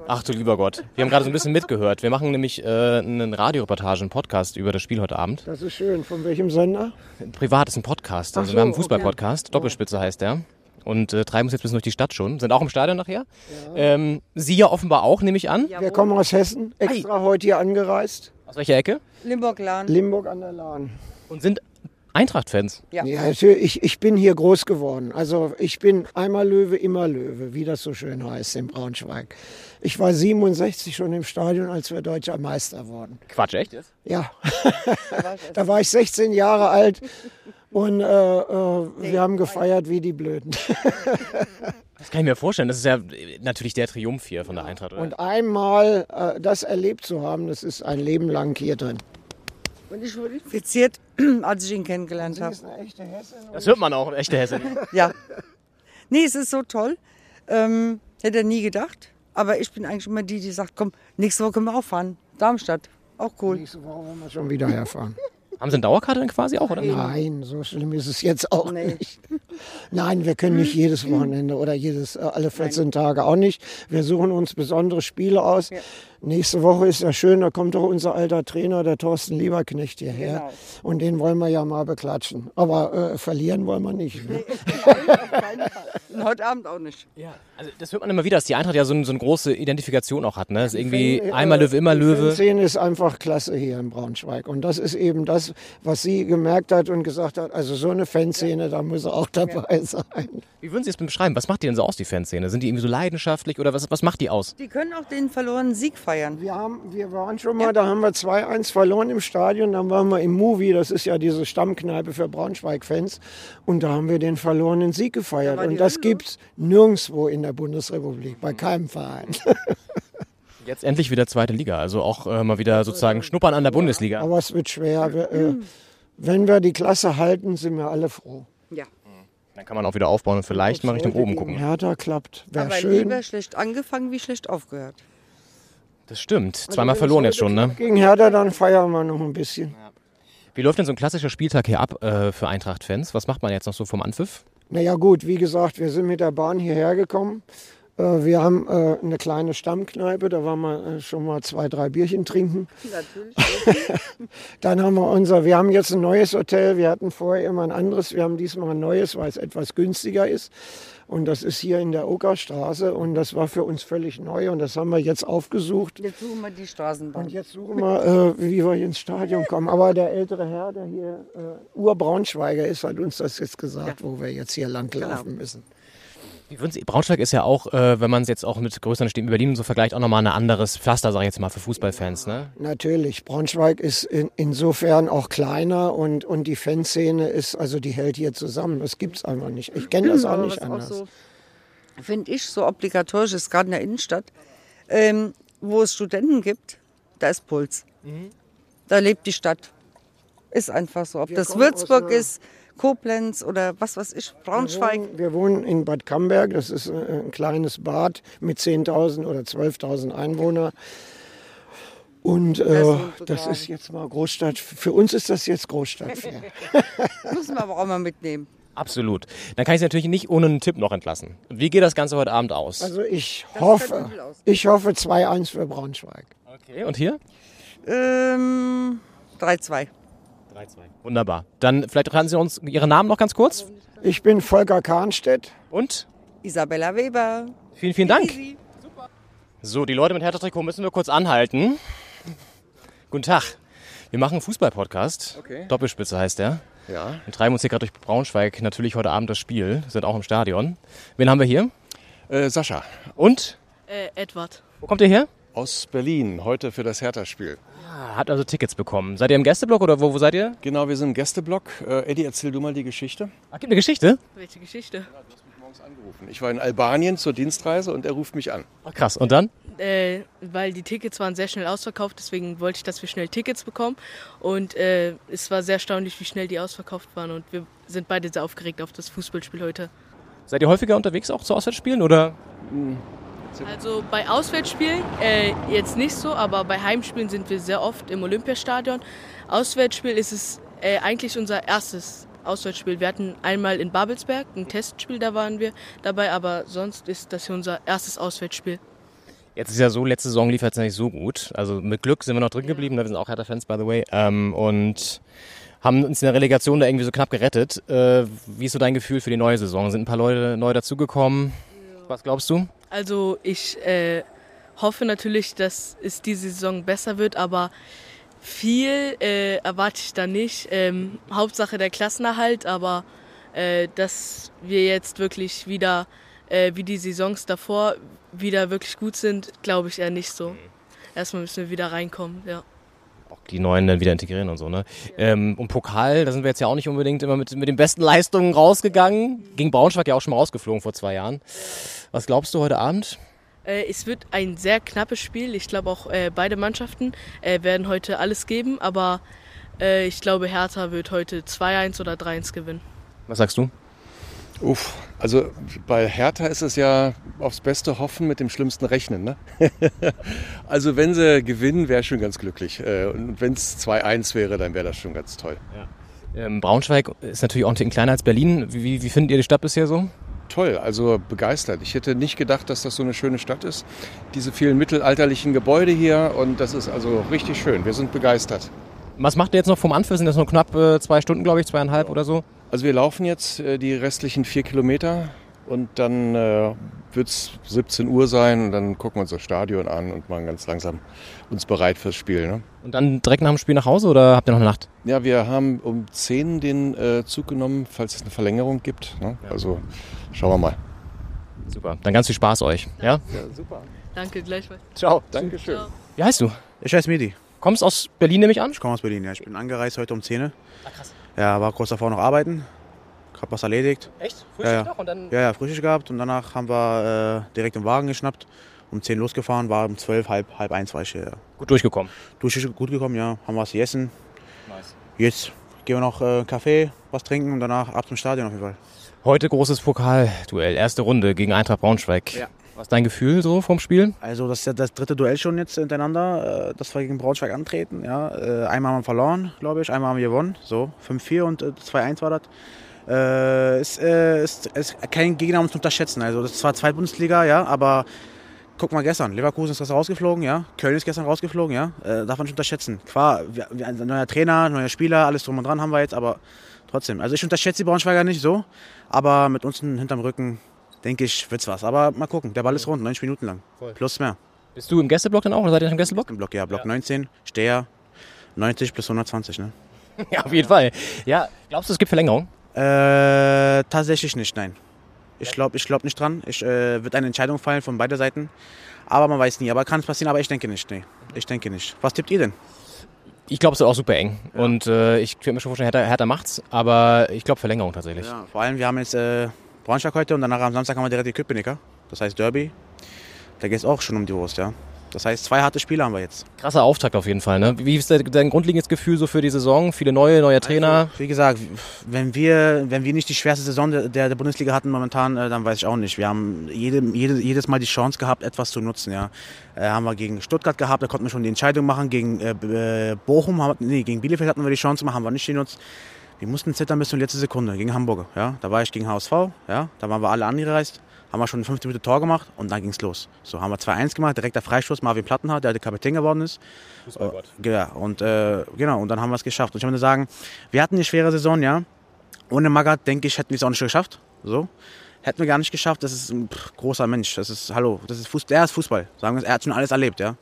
Ach du lieber Gott. Wir haben gerade so ein bisschen mitgehört. Wir machen nämlich äh, eine Radioreportage, einen Podcast über das Spiel heute Abend. Das ist schön. Von welchem Sender? Privat ist ein Podcast. Also so, wir haben einen Fußball-Podcast. Doppelspitze heißt der. Und äh, treiben uns jetzt bis durch die Stadt schon. Sind auch im Stadion nachher. Ähm, Sie ja offenbar auch, nehme ich an. Wir kommen aus Hessen, extra heute hier angereist. Aus welcher Ecke? Limburg-Lahn. Limburg an der Lahn. Und sind Eintracht-Fans. Ja. Ja, natürlich, ich, ich bin hier groß geworden. Also ich bin einmal Löwe, immer Löwe, wie das so schön heißt in Braunschweig. Ich war 67 schon im Stadion, als wir deutscher Meister wurden. Quatsch, echt? Ja, da war ich 16 Jahre alt und äh, äh, wir haben gefeiert wie die Blöden. Das kann ich mir vorstellen. Das ist ja natürlich der Triumph hier von der Eintracht. Oder? Und einmal äh, das erlebt zu haben, das ist ein Leben lang hier drin. Und ich wurde infiziert, als ich ihn kennengelernt habe. eine echte Hessin. Das hört man auch, eine echte Hesse. Ja. Nee, es ist so toll. Ähm, hätte er nie gedacht. Aber ich bin eigentlich immer die, die sagt, komm, nächste Woche können wir auch fahren. Darmstadt. Auch cool. Nächste Woche wollen wir schon wieder herfahren. Haben Sie eine Dauerkarte dann quasi auch, oder? Nein, so schlimm ist es jetzt auch Nee. nicht. Nein, wir können nicht jedes Wochenende oder jedes, äh, alle 14 Tage auch nicht. Wir suchen uns besondere Spiele aus. Nächste Woche ist ja schön, da kommt doch unser alter Trainer, der Thorsten Lieberknecht, hierher. Genau. Und den wollen wir ja mal beklatschen. Aber äh, verlieren wollen wir nicht. Ne? Und heute Abend auch nicht. Ja. Also das hört man immer wieder, dass die Eintracht ja so, ein- so eine große Identifikation auch hat. Ne? Das ist irgendwie Fan- äh, einmal Löwe, immer die Löwe. Fanszene ist einfach klasse hier in Braunschweig. Und das ist eben das, was sie gemerkt hat und gesagt hat, also so eine Fanszene, da muss er auch dabei sein. Wie würden Sie es denn beschreiben? Was macht die denn so aus, die Fanszene? Sind die irgendwie so leidenschaftlich oder was, was macht die aus? Die können auch den verlorenen Sieg feiern. Wir, haben, wir waren schon mal, da haben wir 2-1 verloren im Stadion, dann waren wir im Movie, das ist ja diese Stammkneipe für Braunschweig-Fans. Und da haben wir den verlorenen Sieg gefeiert. die Und das gibt es nirgendwo in der Bundesrepublik, bei keinem Verein. Jetzt endlich wieder zweite Liga, also auch äh, mal wieder sozusagen schnuppern an der Bundesliga. Aber es wird schwer. Wir, äh, wenn wir die Klasse halten, sind wir alle froh. Ja. Dann kann man auch wieder aufbauen und vielleicht mal Richtung oben gucken. Hertha klappt, wäre Aber schön. lieber schlecht angefangen wie schlecht aufgehört. Das stimmt. Also Zweimal verloren jetzt schon, ne? Gegen Hertha, dann feiern wir noch ein bisschen. Wie läuft denn so ein klassischer Spieltag hier ab äh, für Eintracht-Fans? Was macht man jetzt noch so vom Anpfiff? Naja gut, wie gesagt, wir sind mit der Bahn hierher gekommen. Äh, Wir haben äh, eine kleine Stammkneipe, da waren wir äh, schon mal zwei, drei Bierchen trinken. Dann haben wir unser, wir haben jetzt ein neues Hotel, wir hatten vorher immer ein anderes, wir haben diesmal ein neues, weil es etwas günstiger ist. Und das ist hier in der Okerstraße und das war für uns völlig neu und das haben wir jetzt aufgesucht. Jetzt suchen wir die Straßenbahn. Und jetzt suchen wir, äh, wie wir ins Stadion kommen. Aber der ältere Herr, der hier Urbraunschweiger ist, hat uns das jetzt gesagt, wo wir jetzt hier langlaufen müssen. Braunschweig ist ja auch, äh, wenn man es jetzt auch mit größeren Städten wie Berlin und so vergleicht, auch nochmal ein anderes Pflaster, sage ich jetzt mal, für Fußballfans, ne? Natürlich, Braunschweig ist in, insofern auch kleiner und, und die Fanszene ist, also die hält hier zusammen. Das gibt es einfach nicht. Ich kenne das auch Aber nicht anders. so, finde ich, so obligatorisch ist, gerade in der Innenstadt, ähm, wo es Studenten gibt, da ist Puls. Da lebt die Stadt. Ist einfach so. Ob Wir das Würzburg einer- ist, Koblenz oder was weiß ich, Braunschweig. Wir wohnen, wir wohnen in Bad Camberg, das ist äh, ein kleines Bad mit 10.000 oder 12.000 Einwohnern. Und äh, das ist jetzt mal Großstadt. Für uns ist das jetzt Großstadt. Müssen wir aber auch mal mitnehmen. Absolut. Dann kann ich Sie natürlich nicht ohne einen Tipp noch entlassen. Wie geht das Ganze heute Abend aus? Also ich Das hoffe, ich hoffe 2-1 für Braunschweig. Okay, und hier? Ähm, 3-2. 3-2. Wunderbar. Dann vielleicht raten Sie uns Ihren Namen noch ganz kurz. Ich bin Volker Kahnstedt. Und? Isabella Weber. Vielen, vielen Dank. So, die Leute mit Hertha-Trikot müssen wir kurz anhalten. Guten Tag. Wir machen einen Fußball-Podcast. Okay. Doppelspitze heißt der. Ja. Wir treiben uns hier gerade durch Braunschweig. Natürlich heute Abend das Spiel. Sind auch im Stadion. Wen haben wir hier? Äh, Sascha. Und? Äh, Edward. Wo kommt ihr her? Aus Berlin, heute für das Hertha-Spiel. Ah, Habt also Tickets bekommen. Seid ihr im Gästeblock oder wo, wo seid ihr? Genau, wir sind im Gästeblock. Äh, Eddie, erzähl du mal die Geschichte. Ach, gibt eine Geschichte? Welche Geschichte? Ich war in Albanien zur Dienstreise und er ruft mich an. Ach, krass. Und dann? Äh, weil die Tickets waren sehr schnell ausverkauft, deswegen wollte ich, dass wir schnell Tickets bekommen. Und äh, es war sehr erstaunlich, wie schnell die ausverkauft waren. Und wir sind beide sehr aufgeregt auf das Fußballspiel heute. Seid ihr häufiger unterwegs auch zu Auswärtsspielen oder? Also bei Auswärtsspielen äh, jetzt nicht so, aber bei Heimspielen sind wir sehr oft im Olympiastadion. Auswärtsspiel ist es äh, eigentlich unser erstes Auswärtsspiel. Wir hatten einmal in Babelsberg ein Testspiel, da waren wir dabei, aber sonst ist das hier unser erstes Auswärtsspiel. Jetzt ist ja so, letzte Saison lief jetzt nicht so gut. Also mit Glück sind wir noch drin geblieben. Wir sind auch Hertha-Fans, by the way. Ähm, und haben uns in der Relegation da irgendwie so knapp gerettet. Äh, wie ist so dein Gefühl für die neue Saison? Sind ein paar Leute neu dazugekommen? Was glaubst du? Also ich äh, hoffe natürlich, dass es diese Saison besser wird, aber viel äh, erwarte ich da nicht. Ähm, Hauptsache der Klassenerhalt, aber äh, dass wir jetzt wirklich wieder, äh, wie die Saisons davor, wieder wirklich gut sind, glaube ich eher nicht so. Erstmal müssen wir wieder reinkommen, ja. Die Neuen dann wieder integrieren und so, ne? Ähm, und Pokal, da sind wir jetzt ja auch nicht unbedingt immer mit, mit den besten Leistungen rausgegangen. Gegen Braunschweig ja auch schon mal rausgeflogen vor zwei Jahren. Was glaubst du heute Abend? Äh, es wird ein sehr knappes Spiel. Ich glaube auch äh, beide Mannschaften äh, werden heute alles geben, aber äh, ich glaube Hertha wird heute 2-1 oder 3-1 gewinnen. Was sagst du? Uff, also bei Hertha ist es ja aufs Beste hoffen, mit dem Schlimmsten rechnen. Ne? also wenn sie gewinnen, wäre ich schon ganz glücklich. Äh, Und wenn es 2-1 wäre, dann wäre das schon ganz toll. Ähm, Braunschweig ist natürlich auch ein Ticken kleiner als Berlin. Wie, wie findet ihr die Stadt bisher so? Toll, also begeistert. Ich hätte nicht gedacht, dass das so eine schöne Stadt ist. Diese vielen mittelalterlichen Gebäude hier und das ist also richtig schön. Wir sind begeistert. Was macht ihr jetzt noch vom Anpfiff? Sind das noch knapp äh, zwei Stunden, glaube ich, zweieinhalb oder so? Also wir laufen jetzt äh, die restlichen vier Kilometer und dann äh, wird es 17 Uhr sein und dann gucken wir uns das Stadion an und machen ganz langsam uns bereit fürs Spiel. Ne? Und dann direkt nach dem Spiel nach Hause oder habt ihr noch eine Nacht? Ja, wir haben um 10 den äh, Zug genommen, falls es eine Verlängerung gibt. Ne? Also schauen wir mal. Super, dann ganz viel Spaß euch. Ja? Ja, super. Danke, gleichfalls. Ciao. Dankeschön. Ciao. Wie heißt du? Ich heiße Medi. Kommst aus Berlin, nehme ich an? Ich komme aus Berlin, ja. Ich bin angereist heute um 10 Uhr. Ja, war kurz davor noch arbeiten. Hab was erledigt. Echt? ja, ja. Ja, ja, Frühstück gehabt und danach haben wir äh, direkt den Wagen geschnappt. Um 10 losgefahren, war um 12, halb, halb eins war ich hier. Ja. Gut durchgekommen. Durch, gut gekommen, ja. Haben was gegessen. Nice. Jetzt gehen wir noch äh, Kaffee, was trinken und danach ab zum Stadion auf jeden Fall. Heute großes Pokalduell, erste Runde gegen Eintracht Braunschweig. Ja. Was ist dein Gefühl so vom Spiel? Also das ist ja das dritte Duell schon jetzt hintereinander, äh, dass wir gegen Braunschweig antreten. Ja. Äh, Einmal haben wir verloren, glaube ich, einmal haben wir gewonnen. So, 5-4 und äh, 2-1 war das. Äh, ist, äh, kein Gegner, um zu unterschätzen. Also das ist zwar Zweitbundesliga, ja, aber guck mal gestern, Leverkusen ist gestern rausgeflogen, ja, Köln ist gestern rausgeflogen, ja, äh, darf man nicht unterschätzen. Klar, ein neuer Trainer, neuer Spieler, alles drum und dran haben wir jetzt, aber trotzdem. Also ich unterschätze die Braunschweiger nicht so, aber mit uns hinterm Rücken, denke ich, wird's was. Aber mal gucken, der Ball ist rund, 90 Minuten lang, plus mehr. Bist du im Gästeblock dann auch oder seid ihr im Gästeblock? Im Block, ja, Block 19, Steher, 90 plus 120, ne? Ja, auf jeden Fall. Ja, glaubst du, es gibt Verlängerung? Äh, tatsächlich nicht, nein. Ich glaube ich glaub nicht dran. Ich äh, wird eine Entscheidung fallen von beiden Seiten. Aber man weiß nie. Aber kann es passieren, aber ich denke nicht. Nee. Ich denke nicht. Was tippt ihr denn? Ich glaube, es wird auch super eng. Und äh, ich könnte mir schon vorstellen, Hertha, Hertha macht's, aber ich glaube Verlängerung tatsächlich. Ja, vor allem, wir haben jetzt äh, Braunschweig heute und danach am Samstag haben wir direkt die Köpenicker. Das heißt Derby. Da geht es auch schon um die Wurst, ja. Das heißt, zwei harte Spiele haben wir jetzt. Krasser Auftakt auf jeden Fall. Ne? Wie ist dein, grundlegendes Gefühl so für die Saison? Viele neue, neuer Trainer? Also, wie gesagt, wenn wir, wenn wir nicht die schwerste Saison der, der Bundesliga hatten momentan, äh, dann weiß ich auch nicht. Wir haben jede, jede, jedes Mal die Chance gehabt, etwas zu nutzen. Ja. Äh, haben wir gegen Stuttgart gehabt, da konnten wir schon die Entscheidung machen. Gegen äh, Bochum, haben, nee, gegen Bielefeld hatten wir die Chance haben wir nicht genutzt. Wir mussten zittern bis zur letzten Sekunde gegen Hamburg. Ja. Da war ich gegen HSV, ja. da waren wir alle angereist haben wir schon 15 Minuten Tor gemacht und dann ging es los. So haben wir 2-1 gemacht, direkter Freistoß, Marvin Plattenhardt, der der Kapitän geworden ist. Fußballgott. Ja, und äh, genau, und dann haben wir es geschafft. Und ich würde sagen, wir hatten eine schwere Saison, ja. Ohne Magath, denke ich, hätten wir es auch nicht geschafft. So. Hätten wir gar nicht geschafft. Das ist ein pff, großer Mensch. Das ist, hallo, das ist Fußball. Der ist Fußball. Sagen wir, er hat schon alles erlebt, ja.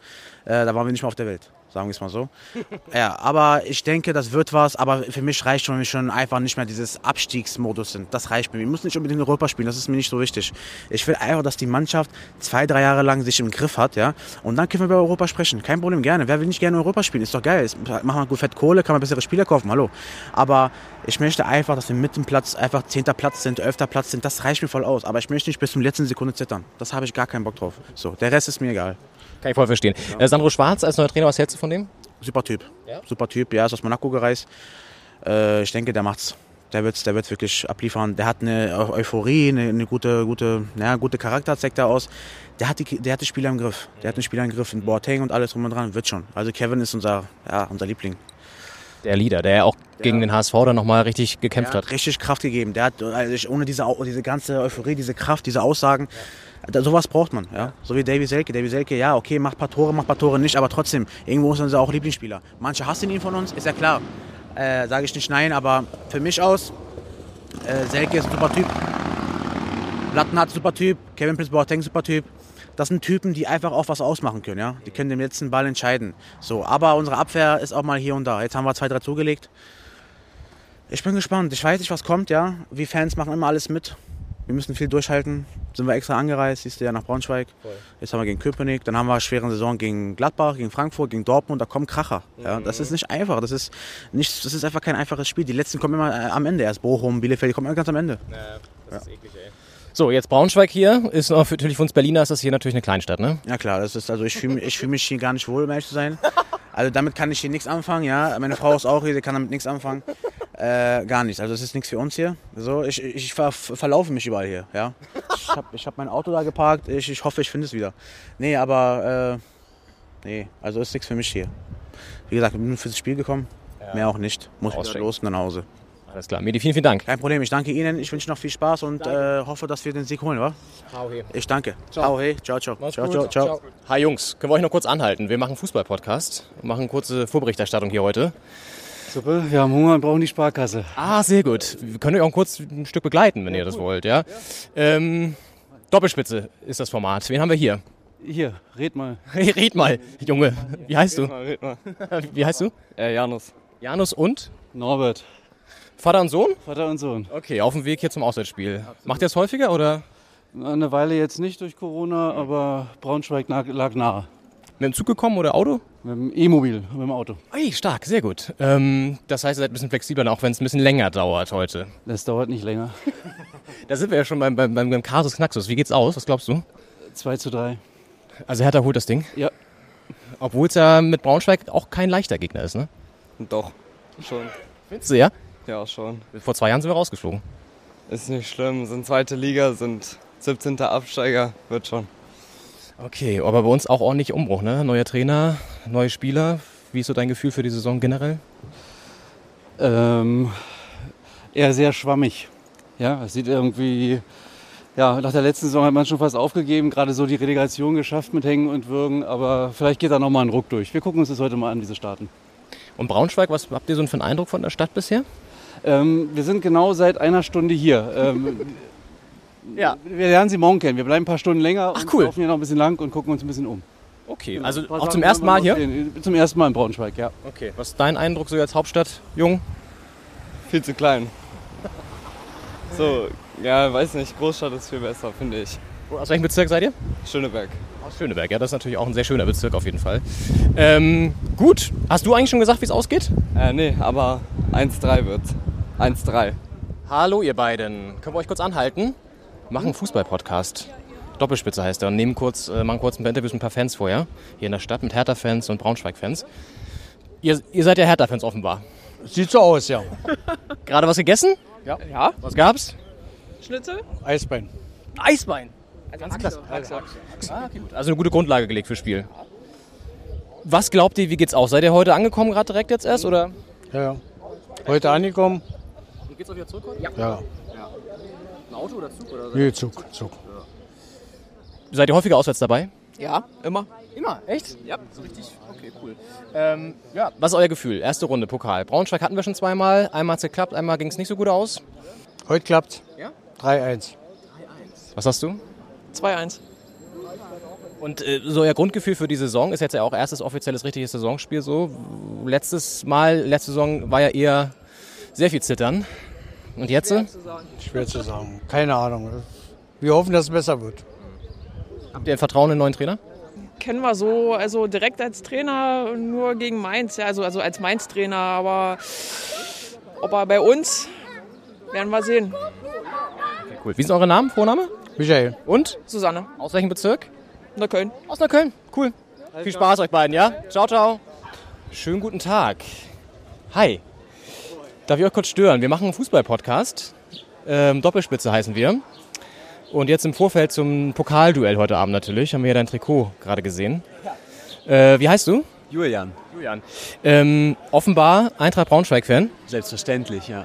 Äh, da waren wir nicht mehr auf der Welt sagen wir es mal so. ja, aber ich denke, das wird was. Aber für mich reicht schon, wenn wir schon einfach nicht mehr dieses Abstiegsmodus sind. Das reicht mir. Wir müssen nicht unbedingt in Europa spielen. Das ist mir nicht so wichtig. Ich will einfach, dass die Mannschaft zwei, drei Jahre lang sich im Griff hat, ja. Und dann können wir über Europa sprechen. Kein Problem, gerne. Wer will nicht gerne Europa spielen? Ist doch geil. Machen wir gut fett Kohle, kann man bessere Spieler kaufen. Hallo. Aber ich möchte einfach, dass wir mit dem Platz einfach zehnter Platz sind, elfter Platz sind. Das reicht mir voll aus. Aber ich möchte nicht bis zum letzten Sekunde zittern. Das habe ich gar keinen Bock drauf. So, der Rest ist mir egal. Kann ich voll verstehen. Äh, Sandro Schwarz als neuer Trainer, was hältst du von dem? Super Typ. Ja? Super Typ. Ja, ist aus Monaco gereist. Äh, ich denke, der macht's. Der wird der wird's wirklich abliefern. Der hat eine Eu- Euphorie, eine, eine gute, gute, ja, gute Charakter zeigt er aus. Der hat, die, der hat die Spieler im Griff. Der hat den Spieler im Griff. In Boateng und alles drum und dran. Wird schon. Also Kevin ist unser, ja, unser Liebling. Der Leader, der ja auch gegen den HSV dann nochmal richtig gekämpft Der hat richtig Kraft gegeben. Der hat also ohne diese, diese ganze Euphorie, diese Kraft, diese Aussagen, da, sowas braucht man. Ja? So wie Davy Selke. Davy Selke, ja, okay, macht ein paar Tore, macht ein paar Tore nicht, aber trotzdem, irgendwo ist unser auch Lieblingsspieler. Manche hassen ihn von uns, ist ja klar. Äh, Sage ich nicht nein, aber für mich aus, äh, Selke ist ein super Typ. Plattenhardt super Typ, Kevin Prince Boateng super Typ. Das sind Typen, die einfach auch was ausmachen können, ja. Die können den letzten Ball entscheiden. So, aber unsere Abwehr ist auch mal hier und da. Jetzt haben wir zwei, drei zugelegt. Ich bin gespannt. Ich weiß nicht, was kommt, ja. Wir Fans machen immer alles mit. Wir müssen viel durchhalten. Sind wir extra angereist, siehst du ja nach Braunschweig. Jetzt haben wir gegen Köpenick, dann haben wir eine schwere Saison gegen Gladbach, gegen Frankfurt, gegen Dortmund. Da kommen Kracher. Ja, das ist nicht einfach. Das ist, nicht, das ist einfach kein einfaches Spiel. Die letzten kommen immer äh, am Ende. Erst Bochum, Bielefeld, die kommen immer ganz am Ende. So, jetzt Braunschweig hier. Ist natürlich für uns Berliner ist das hier natürlich eine Kleinstadt, ne? Ja klar, das ist also ich fühle mich, ich fühl mich hier gar nicht wohl, um ehrlich zu sein. Also damit kann ich hier nichts anfangen, ja. Meine Frau ist auch hier, die kann damit nichts anfangen. Äh, gar nichts. Also es ist nichts für uns hier. So, ich, ich ver, verlaufe mich überall hier, ja. Ich habe ich hab mein Auto da geparkt. Ich, ich hoffe, ich finde es wieder. Nee, aber äh, nee, also ist nichts für mich hier. Wie gesagt, ich bin nur fürs Spiel gekommen. Mehr auch nicht. Muss wieder los und nach Hause. Alles klar. Medi, vielen, vielen Dank. Kein Problem. Ich danke Ihnen. Ich wünsche noch viel Spaß und äh, hoffe, dass wir den Sieg holen, wa? Ich danke. Ciao, hey. Ciao, ciao. Ciao, ciao, ciao. Hi Jungs, können wir euch noch kurz anhalten? Wir machen Fußball-Podcast und machen kurze Vorberichterstattung hier heute. Super, wir haben Hunger und brauchen die Sparkasse. Ah, sehr gut. Wir können euch auch kurz ein Stück begleiten, wenn ihr das wollt, ja? Ähm, Doppelspitze ist das Format. Wen haben wir hier? Hier, red mal. Red mal, Junge. Wie heißt du? Red mal, red mal. Wie heißt du? Äh, Janus. Janus und? Norbert. Vater und Sohn? Vater und Sohn. Okay, auf dem Weg hier zum Auswärtsspiel. Macht ihr das häufiger oder? Eine Weile jetzt nicht durch Corona, aber Braunschweig lag, lag nahe. Mit dem Zug gekommen oder Auto? Mit dem E-Mobil, mit dem Auto. Ey, stark, sehr gut. Ähm, das heißt, ihr seid ein bisschen flexibler, auch wenn es ein bisschen länger dauert heute. Das dauert nicht länger. Da sind wir ja schon beim, beim, beim, beim Kasus Knaxus. Wie geht's aus? Was glaubst du? 2 zu 3. Also Hertha holt das Ding? Ja. Obwohl es ja mit Braunschweig auch kein leichter Gegner ist, ne? Doch, schon. Findest du, ja? Ja, schon. Vor zwei Jahren sind wir rausgeflogen. Ist nicht schlimm, sind zweite Liga, sind 17. Absteiger, wird schon. Okay, aber bei uns auch ordentlich Umbruch, ne? Neuer Trainer, neue Spieler. Wie ist so dein Gefühl für die Saison generell? Ähm, eher sehr schwammig. Ja, es sieht irgendwie, ja, nach der letzten Saison hat man schon fast aufgegeben, gerade so die Relegation geschafft mit Hängen und Würgen, aber vielleicht geht da nochmal ein Ruck durch. Wir gucken uns das heute mal an, diese Starten. Und Braunschweig, was habt ihr so für einen Eindruck von der Stadt bisher? Ähm, wir sind genau seit einer Stunde hier. Ähm, Ja. Wir lernen sie morgen kennen. Wir bleiben ein paar Stunden länger Ach, und cool. laufen hier noch ein bisschen lang und gucken uns ein bisschen um. Okay, Genau. also auch Sachen zum ersten Mal hier? sehen. Zum ersten Mal in Braunschweig, ja. Okay, was ist dein Eindruck so als Hauptstadt, Jung? Viel zu klein. So, ja, weiß nicht, Großstadt ist viel besser, finde ich. Aus welchem Bezirk seid ihr? Schöneberg. Aus Schöneberg, ja, das ist natürlich auch ein sehr schöner Bezirk auf jeden Fall. Ähm, gut, hast du eigentlich schon gesagt, wie es ausgeht? Äh, nee, aber 1-3 wird. 1-3. Hallo ihr beiden, können wir euch kurz anhalten? Machen einen Fußball-Podcast. Doppelspitze heißt er und nehmen kurz, äh, machen kurz ein paar Interviews mit ein paar Fans vorher. Hier in der Stadt mit Hertha-Fans und Braunschweig-Fans. Ihr, ihr seid ja Hertha-Fans offenbar. Sieht so aus, ja. Gerade was gegessen? Ja. Ja. Was gab's? Schnitzel? Eisbein. Eisbein. Ganz klasse. Ah, okay, gut. Also eine gute Grundlage gelegt fürs Spiel. Was glaubt ihr, wie geht's aus? Seid ihr heute angekommen gerade direkt jetzt erst oder? Ja, ja. Heute angekommen. Und geht's auch wieder zurück heute? Ja. Ein Auto oder Zug? Oder Nee, Zug, Zug. Seid ihr häufiger auswärts dabei? Ja, immer. Immer, echt? Ja. So richtig? Okay, cool. Ähm, ja. Was ist euer Gefühl? Erste Runde, Pokal. Braunschweig hatten wir schon zweimal. Einmal hat es geklappt, einmal ging es nicht so gut aus. Heute klappt. Ja? 3-1. Was hast du? 2-1. Und äh, so euer Grundgefühl für die Saison ist jetzt ja auch erstes offizielles richtiges Saisonspiel so. Letztes Mal, letzte Saison war ja eher sehr viel Zittern. Und jetzt? Schwer zu sagen. Keine Ahnung. Wir hoffen, dass es besser wird. Habt ihr ein Vertrauen in den neuen Trainer? Kennen wir so, also direkt als Trainer nur gegen Mainz, ja, also, also als Mainz-Trainer, aber ob er bei uns, werden wir sehen. Okay, cool. Wie sind eure Namen, Vorname? Michael. Und? Susanne. Aus welchem Bezirk? Neukölln. Aus Neukölln. Cool. Viel Spaß euch beiden, ja? Ciao, ciao. Schönen guten Tag. Hi. Darf ich euch kurz stören? Wir machen einen Fußball-Podcast. Ähm, Doppelspitze heißen wir. Und jetzt im Vorfeld zum Pokalduell heute Abend natürlich, haben wir ja dein Trikot gerade gesehen. Äh, wie heißt du? Julian. Julian. Ähm, offenbar Eintracht Braunschweig-Fan. Selbstverständlich, ja.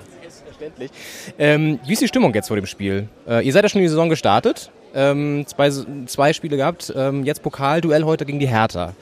Selbstverständlich. Ähm, wie ist die Stimmung jetzt vor dem Spiel? Äh, ihr seid ja schon in die Saison gestartet. Ähm, zwei, zwei Spiele gehabt. Ähm, jetzt Pokalduell heute gegen die Hertha.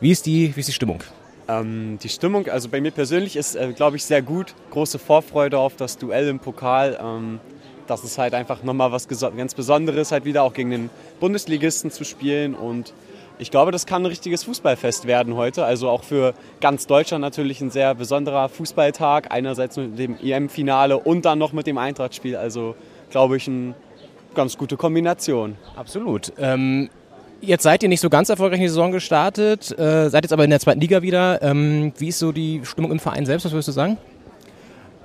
Wie ist die, wie ist die Stimmung? Ähm, die Stimmung, also bei mir persönlich ist, äh, glaube ich, sehr gut. Große Vorfreude auf das Duell im Pokal. Ähm, das ist halt einfach nochmal was ganz Besonderes, halt wieder auch gegen den Bundesligisten zu spielen. Und ich glaube, das kann ein richtiges Fußballfest werden heute. Also auch für ganz Deutschland natürlich ein sehr besonderer Fußballtag. Einerseits mit dem EM-Finale und dann noch mit dem Eintrachtspiel. Also glaube ich, eine ganz gute Kombination. Absolut. Ähm, jetzt seid ihr nicht so ganz erfolgreich in die Saison gestartet, äh, seid jetzt aber in der zweiten Liga wieder. Ähm, wie ist so die Stimmung im Verein selbst? Was würdest du sagen?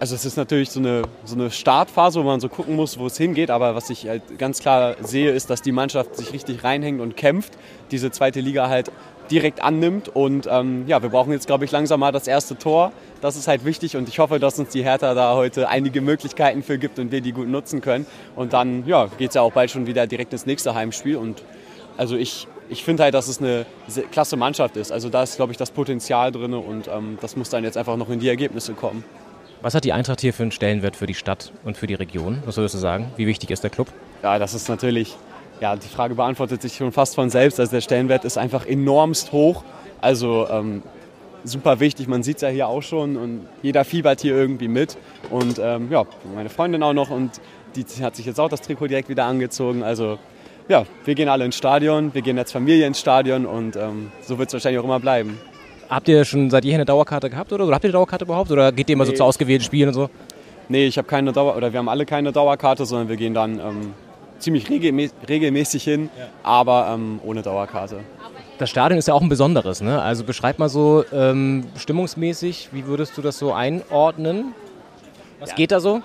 Also es ist natürlich so eine, so eine Startphase, wo man so gucken muss, wo es hingeht. Aber was ich halt ganz klar sehe, ist, dass die Mannschaft sich richtig reinhängt und kämpft, diese zweite Liga halt direkt annimmt. Und ähm, ja, wir brauchen jetzt, glaube ich, langsam mal das erste Tor. Das ist halt wichtig und ich hoffe, dass uns die Hertha da heute einige Möglichkeiten für gibt und wir die gut nutzen können. Und dann ja, geht es ja auch bald schon wieder direkt ins nächste Heimspiel. Und also ich, ich finde halt, dass es eine klasse Mannschaft ist. Also da ist, glaube ich, das Potenzial drin und ähm, das muss dann jetzt einfach noch in die Ergebnisse kommen. Was hat die Eintracht hier für einen Stellenwert für die Stadt und für die Region? Was würdest du sagen? Wie wichtig ist der Club? Ja, das ist natürlich, ja, die Frage beantwortet sich schon fast von selbst. Also der Stellenwert ist einfach enormst hoch. Also ähm, super wichtig, man sieht es ja hier auch schon und jeder fiebert hier irgendwie mit. Und ähm, ja, meine Freundin auch noch und die hat sich jetzt auch das Trikot direkt wieder angezogen. Also ja, wir gehen alle ins Stadion, wir gehen als Familie ins Stadion und ähm, so wird es wahrscheinlich auch immer bleiben. Habt ihr schon seit jeher eine Dauerkarte gehabt oder? oder habt ihr eine Dauerkarte überhaupt? Oder geht ihr immer so Nee. zu ausgewählten Spielen und so? Nee, ich habe keine Dauer oder wir haben alle keine Dauerkarte, sondern wir gehen dann ähm, ziemlich regelmä regelmäßig hin, aber ähm, ohne Dauerkarte. Das Stadion ist ja auch ein besonderes, ne? Also beschreib mal so ähm, stimmungsmäßig, wie würdest du das so einordnen? Was geht da so?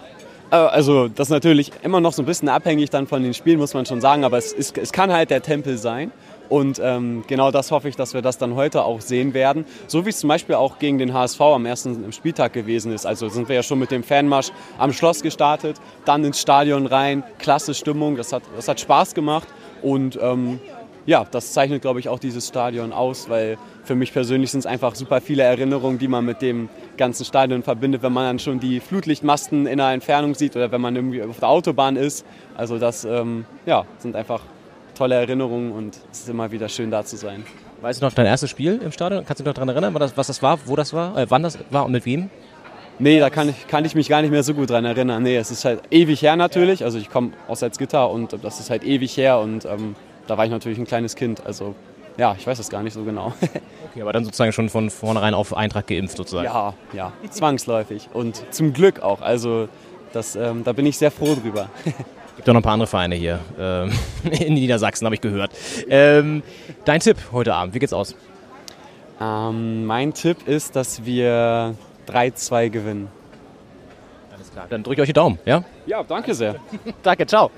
Äh, Also das ist natürlich immer noch so ein bisschen abhängig dann von den Spielen, muss man schon sagen, aber es, ist, es kann halt der Tempel sein. Und ähm, genau das hoffe ich, dass wir das dann heute auch sehen werden. So wie es zum Beispiel auch gegen den HSV am ersten Spieltag gewesen ist. Also sind wir ja schon mit dem Fanmarsch am Schloss gestartet, dann ins Stadion rein, klasse Stimmung, das hat, das hat Spaß gemacht. Und ähm, ja, das zeichnet, glaube ich, auch dieses Stadion aus, weil für mich persönlich sind es einfach super viele Erinnerungen, die man mit dem ganzen Stadion verbindet, wenn man dann schon die Flutlichtmasten in der Entfernung sieht oder wenn man irgendwie auf der Autobahn ist. Also das ähm, ja, sind einfach tolle Erinnerungen und es ist immer wieder schön da zu sein. Weißt du noch dein erstes Spiel im Stadion? Kannst du dich noch daran erinnern, was das war, wo das war, äh, wann das war und mit wem? Nee, da kann ich, kann ich mich gar nicht mehr so gut dran erinnern. Nee, es ist halt ewig her natürlich. Also ich komme aus Salzgitter und das ist halt ewig her und ähm, da war ich natürlich ein kleines Kind. Also ja, ich weiß es gar nicht so genau. Okay, aber dann sozusagen schon von vornherein auf Eintracht geimpft sozusagen. Ja, ja, zwangsläufig und zum Glück auch. Also das, ähm, da bin ich sehr froh drüber. Gibt doch noch ein paar andere Vereine hier ähm, in Niedersachsen, habe ich gehört. Ähm, dein Tipp heute Abend, wie geht's aus? Ähm, mein Tipp ist, dass wir 3-2 gewinnen. Alles klar. Dann drücke ich euch die Daumen, ja? Ja, danke sehr. danke, ciao.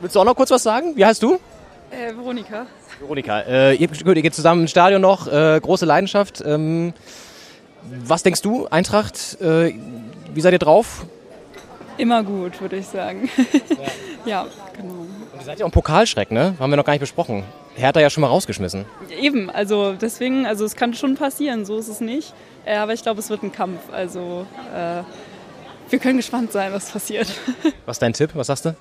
Willst du auch noch kurz was sagen? Wie heißt du? Äh, Veronika. Veronika, äh, ihr, ihr geht zusammen ins Stadion noch, äh, große Leidenschaft. Ähm, was denkst du, Eintracht? Äh, wie seid ihr drauf? Immer gut, würde ich sagen. ja. genau. Und ihr seid ja auch ein Pokalschreck, ne? Haben wir noch gar nicht besprochen. Hertha ja schon mal rausgeschmissen. Eben, also deswegen, also es kann schon passieren, so ist es nicht. Äh, aber ich glaube, es wird ein Kampf. Also äh, wir können gespannt sein, was passiert. Was ist dein Tipp? Was sagst du?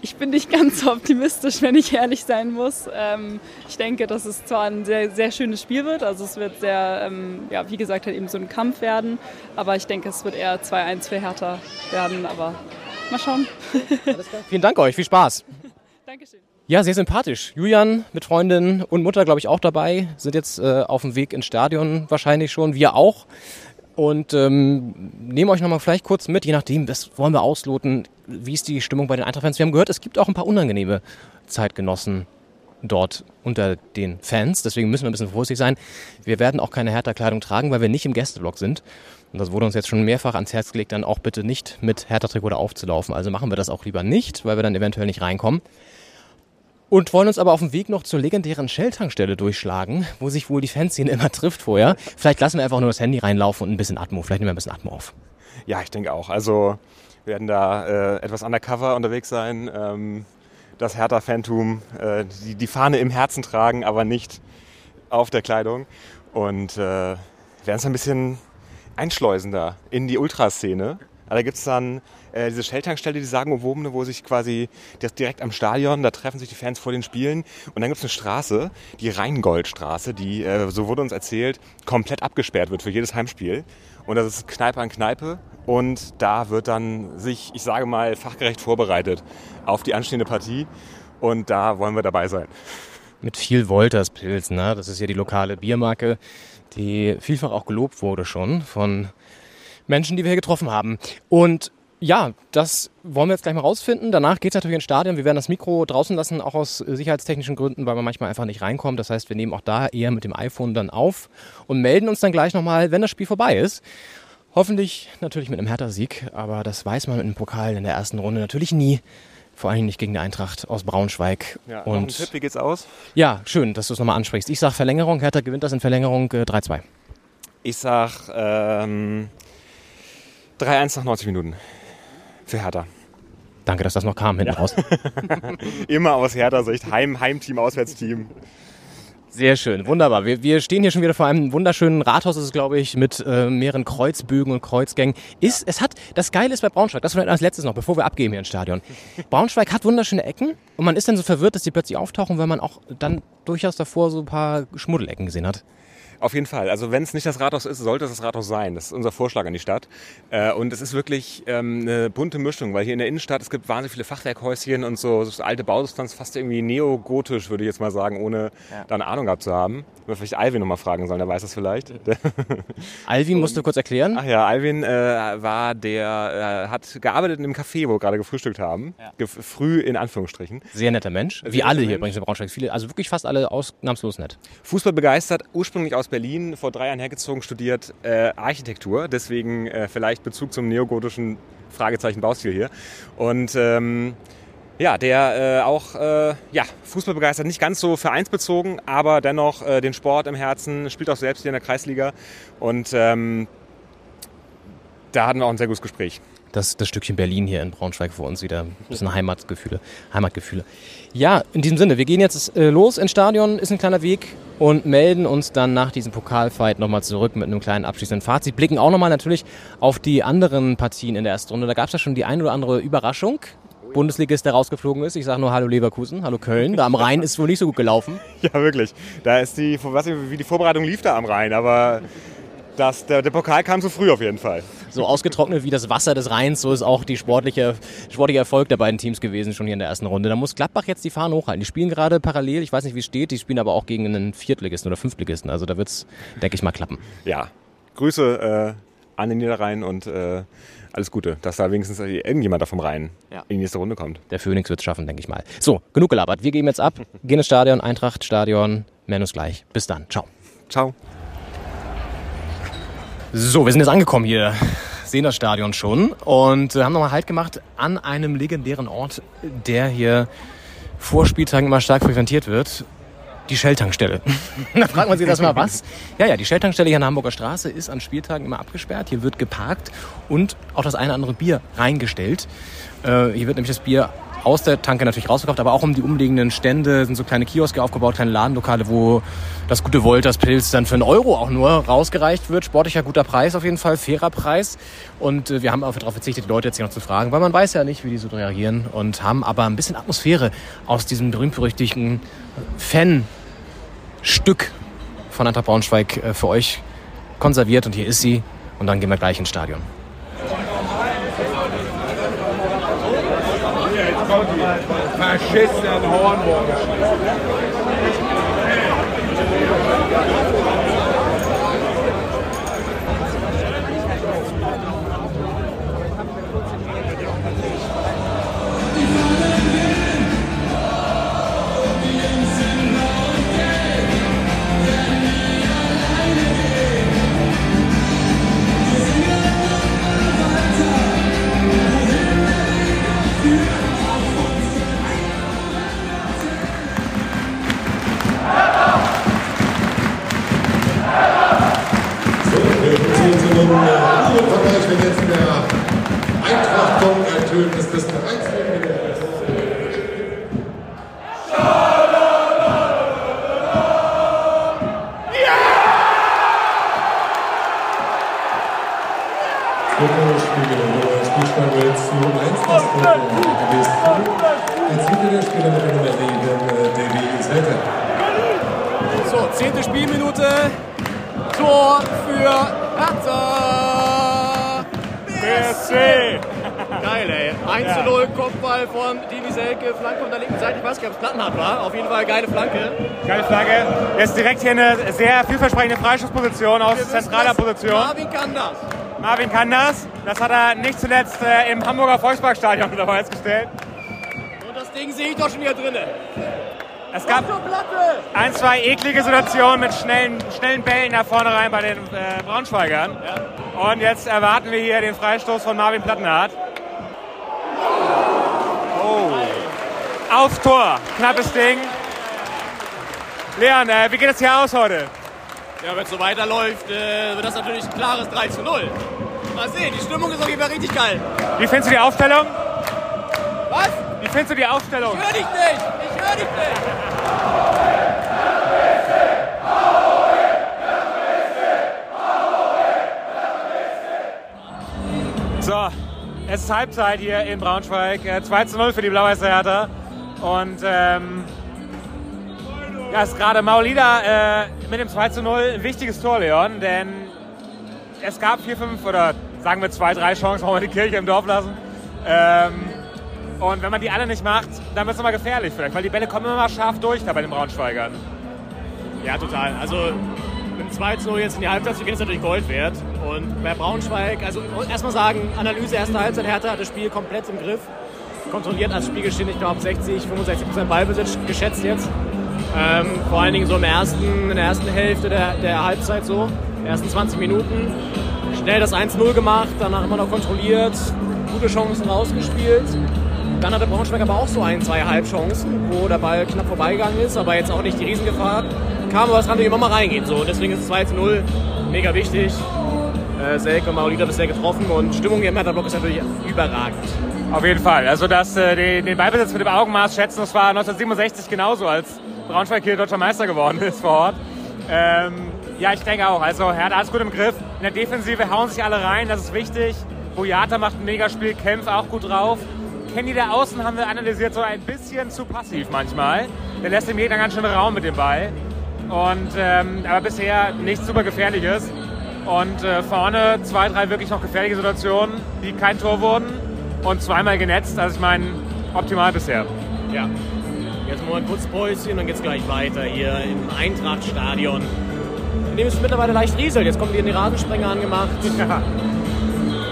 Ich bin nicht ganz so optimistisch, wenn ich ehrlich sein muss. Ähm, ich denke, dass es zwar ein sehr, sehr schönes Spiel wird, also es wird sehr, ähm, ja, wie gesagt, halt eben so ein Kampf werden, aber ich denke, es wird eher 2-1 für Hertha werden, aber mal schauen. Vielen Dank euch, viel Spaß. Dankeschön. Ja, sehr sympathisch. Julian mit Freundin und Mutter, glaube ich, auch dabei. Sind jetzt äh, auf dem Weg ins Stadion wahrscheinlich schon. Wir auch. Und ähm, nehmen euch nochmal vielleicht kurz mit, je nachdem, was wollen wir ausloten, wie ist die Stimmung bei den Eintracht-Fans. Wir haben gehört, es gibt auch ein paar unangenehme Zeitgenossen dort unter den Fans. Deswegen müssen wir ein bisschen vorsichtig sein. Wir werden auch keine Hertha-Kleidung tragen, weil wir nicht im Gästeblock sind. Und das wurde uns jetzt schon mehrfach ans Herz gelegt, dann auch bitte nicht mit Hertha-Trikot aufzulaufen. Also machen wir das auch lieber nicht, weil wir dann eventuell nicht reinkommen. Und wollen uns aber auf dem Weg noch zur legendären Shell-Tankstelle durchschlagen, wo sich wohl die Fanszene immer trifft vorher. Vielleicht lassen wir einfach nur das Handy reinlaufen und ein bisschen Atmo. Vielleicht nehmen wir ein bisschen Atmo auf. Ja, ich denke auch. Also wir werden da äh, etwas undercover unterwegs sein. Ähm, das Hertha-Fantum, äh, die, die Fahne im Herzen tragen, aber nicht auf der Kleidung. Und äh, werden uns ein bisschen einschleusen da in die Ultraszene. Aber da gibt es dann äh, diese Shell-Tankstelle, die sagenumwobene, wo sich quasi das direkt am Stadion, da treffen sich die Fans vor den Spielen. Und dann gibt es eine Straße, die Rheingoldstraße, die, äh, so wurde uns erzählt, komplett abgesperrt wird für jedes Heimspiel. Und das ist Kneipe an Kneipe. Und da wird dann sich, ich sage mal, fachgerecht vorbereitet auf die anstehende Partie. Und da wollen wir dabei sein. Mit viel Wolters Pilz, ne? Das ist ja die lokale Biermarke, die vielfach auch gelobt wurde schon von Menschen, die wir hier getroffen haben. Und ja, das wollen wir jetzt gleich mal rausfinden. Danach geht es natürlich ins Stadion. Wir werden das Mikro draußen lassen, auch aus sicherheitstechnischen Gründen, weil man manchmal einfach nicht reinkommt. Das heißt, wir nehmen auch da eher mit dem iPhone dann auf und melden uns dann gleich nochmal, wenn das Spiel vorbei ist. Hoffentlich natürlich mit einem Hertha-Sieg, aber das weiß man mit einem Pokal in der ersten Runde natürlich nie. Vor allem nicht gegen die Eintracht aus Braunschweig. Ja, und noch ein Tipp, wie geht's aus? Ja, schön, dass du es nochmal ansprichst. Ich sage Verlängerung. Hertha gewinnt das in Verlängerung äh, 3-2. Ich sag ähm, 3-1 nach 90 Minuten. Für Hertha. Danke, dass das noch kam hinten Ja. raus. Immer aus Hertha-Sicht. Heim, Heimteam, Auswärtsteam. Sehr schön, wunderbar. Wir, wir stehen hier schon wieder vor einem wunderschönen Rathaus, ist es glaube ich, mit äh, mehreren Kreuzbögen und Kreuzgängen. Ist, es hat, das Geile ist bei Braunschweig, das vielleicht als letztes noch, bevor wir abgeben hier ins Stadion. Braunschweig hat wunderschöne Ecken und man ist dann so verwirrt, dass die plötzlich auftauchen, weil man auch dann durchaus davor so ein paar Schmuddelecken gesehen hat. Auf jeden Fall. Also wenn es nicht das Rathaus ist, sollte es das Rathaus sein. Das ist unser Vorschlag an die Stadt. Äh, und es ist wirklich ähm, eine bunte Mischung, weil hier in der Innenstadt, es gibt wahnsinnig viele Fachwerkhäuschen und so, so alte Bausubstanz, fast irgendwie neogotisch, würde ich jetzt mal sagen, ohne da eine Ahnung gehabt zu haben. Wir vielleicht Alvin nochmal fragen sollen, der weiß das vielleicht. Alvin musst du kurz erklären? Ach ja, Alvin äh, war der, äh, hat gearbeitet in dem Café, wo wir gerade gefrühstückt haben. Ge früh in Anführungsstrichen. Sehr netter Mensch. Wie Sehr alle hier Mensch. übrigens in Braunschweig. Viele, also wirklich fast alle ausnahmslos nett. Fußball begeistert, ursprünglich aus Berlin, vor drei Jahren hergezogen, studiert äh, Architektur, deswegen äh, vielleicht Bezug zum neogotischen Fragezeichen Baustil hier. Und ähm, ja, der äh, auch äh, ja, Fußball begeistert, nicht ganz so vereinsbezogen, aber dennoch äh, den Sport im Herzen, spielt auch selbst hier in der Kreisliga. Und ähm, da hatten wir auch ein sehr gutes Gespräch. Das, das Stückchen Berlin hier in Braunschweig für uns wieder. Ein bisschen Heimatgefühle. Heimatgefühle. Ja, in diesem Sinne, wir gehen jetzt äh, los ins Stadion, ist ein kleiner Weg und melden uns dann nach diesem Pokalfight nochmal zurück mit einem kleinen abschließenden Fazit. Blicken auch nochmal natürlich auf die anderen Partien in der ersten Runde. Da gab es ja schon die ein oder andere Überraschung. Bundesligist, der rausgeflogen ist. Ich sage nur Hallo Leverkusen, Hallo Köln. Da am Rhein ist wohl nicht so gut gelaufen. Ja, wirklich. Da ist die, nicht, wie die Vorbereitung lief da am Rhein, aber das, der, der Pokal kam zu früh auf jeden Fall. So ausgetrocknet wie das Wasser des Rheins, so ist auch die sportliche, sportliche Erfolg der beiden Teams gewesen, schon hier in der ersten Runde. Da muss Gladbach jetzt die Fahnen hochhalten. Die spielen gerade parallel, ich weiß nicht, wie es steht, die spielen aber auch gegen einen Viertligisten oder Fünftligisten. Also da wird es, denke ich mal, klappen. Ja, Grüße äh, an den Niederrhein und äh, alles Gute, dass da wenigstens irgendjemand da vom Rhein Ja. in die nächste Runde kommt. Der Phoenix wird es schaffen, denke ich mal. So, genug gelabert. Wir geben jetzt ab, gehen ins Stadion, Eintracht, Stadion, melden uns gleich. Bis dann. Ciao. Ciao. So, wir sind jetzt angekommen hier. Sehen das Stadion schon und äh, haben nochmal Halt gemacht an einem legendären Ort, der hier vor Spieltagen immer stark frequentiert wird. Die Shell-Tankstelle. da fragt man sich das mal, was? Ja, ja, die Shell-Tankstelle hier an der Hamburger Straße ist an Spieltagen immer abgesperrt. Hier wird geparkt und auch das eine oder andere Bier reingestellt. Äh, hier wird nämlich das Bier aus der Tanke natürlich rausverkauft, aber auch um die umliegenden Stände sind so kleine Kioske aufgebaut, kleine Ladenlokale, wo das gute Wolters Pilz dann für einen Euro auch nur rausgereicht wird. Sportlicher guter Preis auf jeden Fall, fairer Preis. Und äh, wir haben auch darauf verzichtet, die Leute jetzt hier noch zu fragen, weil man weiß ja nicht, wie die so reagieren und haben aber ein bisschen Atmosphäre aus diesem berühmt-berüchtigten Fan-Stück von Eintracht Braunschweig äh, für euch konserviert und hier ist sie und dann gehen wir gleich ins Stadion. Faschisten Hornburg. Vergleich, wenn jetzt der Eintracht-Gong ertönt, ist das bereits Spielstand jetzt zu 1 das gewesen. Jetzt wieder der Spieler mit der Nummer 7, äh, Davy Selter. So, zehnte Spielminute. Tor für Hertha. BSC. Geil, ey. 1 zu 0, Kopfball von Divi Selke, Flanke von der linken Seite. Ich weiß nicht, ob es Plattenhardt war. Auf jeden Fall geile Flanke. Geile Flagge. Jetzt direkt hier eine sehr vielversprechende Freischussposition aus zentraler Position. Marvin kann das. Marvin kann das. Das hat er nicht zuletzt äh, im Hamburger Volksparkstadion unter Beweis gestellt. Und das Ding sehe ich doch schon wieder drinne. Es gab ein, zwei eklige Situationen mit schnellen, schnellen Bällen nach vorne rein bei den äh, Braunschweigern. Und jetzt erwarten wir hier den Freistoß von Marvin Plattenhardt. Oh. Aufs Tor. Knappes Ding. Leon, äh, wie geht es hier aus heute? Ja, wenn es so weiterläuft, äh, wird das natürlich ein klares 3 zu 0. Mal sehen, die Stimmung ist auf jeden Fall richtig geil. Wie findest du die Aufstellung? Was? Wie findest du die Aufstellung? Ich höre dich nicht! So, es ist Halbzeit hier in Braunschweig. Äh, 2 zu 0 für die Blau-Weiße Hertha. Und ähm, ja, ist gerade Maulida äh, mit dem 2 zu 0 ein wichtiges Tor, Leon. Denn es gab vier, fünf oder sagen wir zwei, drei Chancen, wollen wir die Kirche im Dorf lassen. Ähm, und wenn man die alle nicht macht, dann wird es nochmal gefährlich vielleicht, weil die Bälle kommen immer scharf durch da bei den Braunschweigern. Ja, total. Also mit dem 2 zu 0 jetzt in die Halbzeit zu gehen, ist natürlich Gold wert. Und bei Braunschweig, also erstmal sagen, Analyse, erste Halbzeit, Hertha hat das Spiel komplett im Griff. Kontrolliert als Spielgeschehen, ich glaube 60, 65 Prozent Ballbesitz geschätzt jetzt. Ähm, vor allen Dingen so im ersten, in der ersten Hälfte der, der Halbzeit so, ersten 20 Minuten. Schnell das 1-0 gemacht, danach immer noch kontrolliert, gute Chancen rausgespielt. Dann hatte Braunschweig aber auch so ein, zwei Halbchancen, wo der Ball knapp vorbeigegangen ist, aber jetzt auch nicht die Riesengefahr kam, aber es kann immer mal reingehen. So. Deswegen ist es 2 0 mega wichtig. Äh, Selke und Maolida bisher getroffen und Stimmung im Hertha-Block ist natürlich überragend. Auf jeden Fall. Also das, äh, den, den Ballbesitz mit dem Augenmaß schätzen, das war 1967 genauso, als Braunschweig hier deutscher Meister geworden ist vor Ort. Ähm, ja, ich denke auch. Also Hertha hat es gut im Griff. In der Defensive hauen sich alle rein, das ist wichtig. Boyata macht ein Megaspiel, kämpft auch gut drauf. Kenny der Außen haben wir analysiert, so ein bisschen zu passiv manchmal. Der lässt dem Gegner ganz schön Raum mit dem Ball. Und, ähm, aber bisher nichts super Gefährliches. Und äh, vorne zwei, drei wirklich noch gefährliche Situationen, die kein Tor wurden. Und zweimal genetzt. Also ich meine, optimal bisher. Ja. Jetzt mal ein kurzes Päuschen, dann geht's gleich weiter hier im Eintrachtstadion. In dem es mittlerweile leicht rieselt. Jetzt kommen wir in die Rasensprenger angemacht. Ja.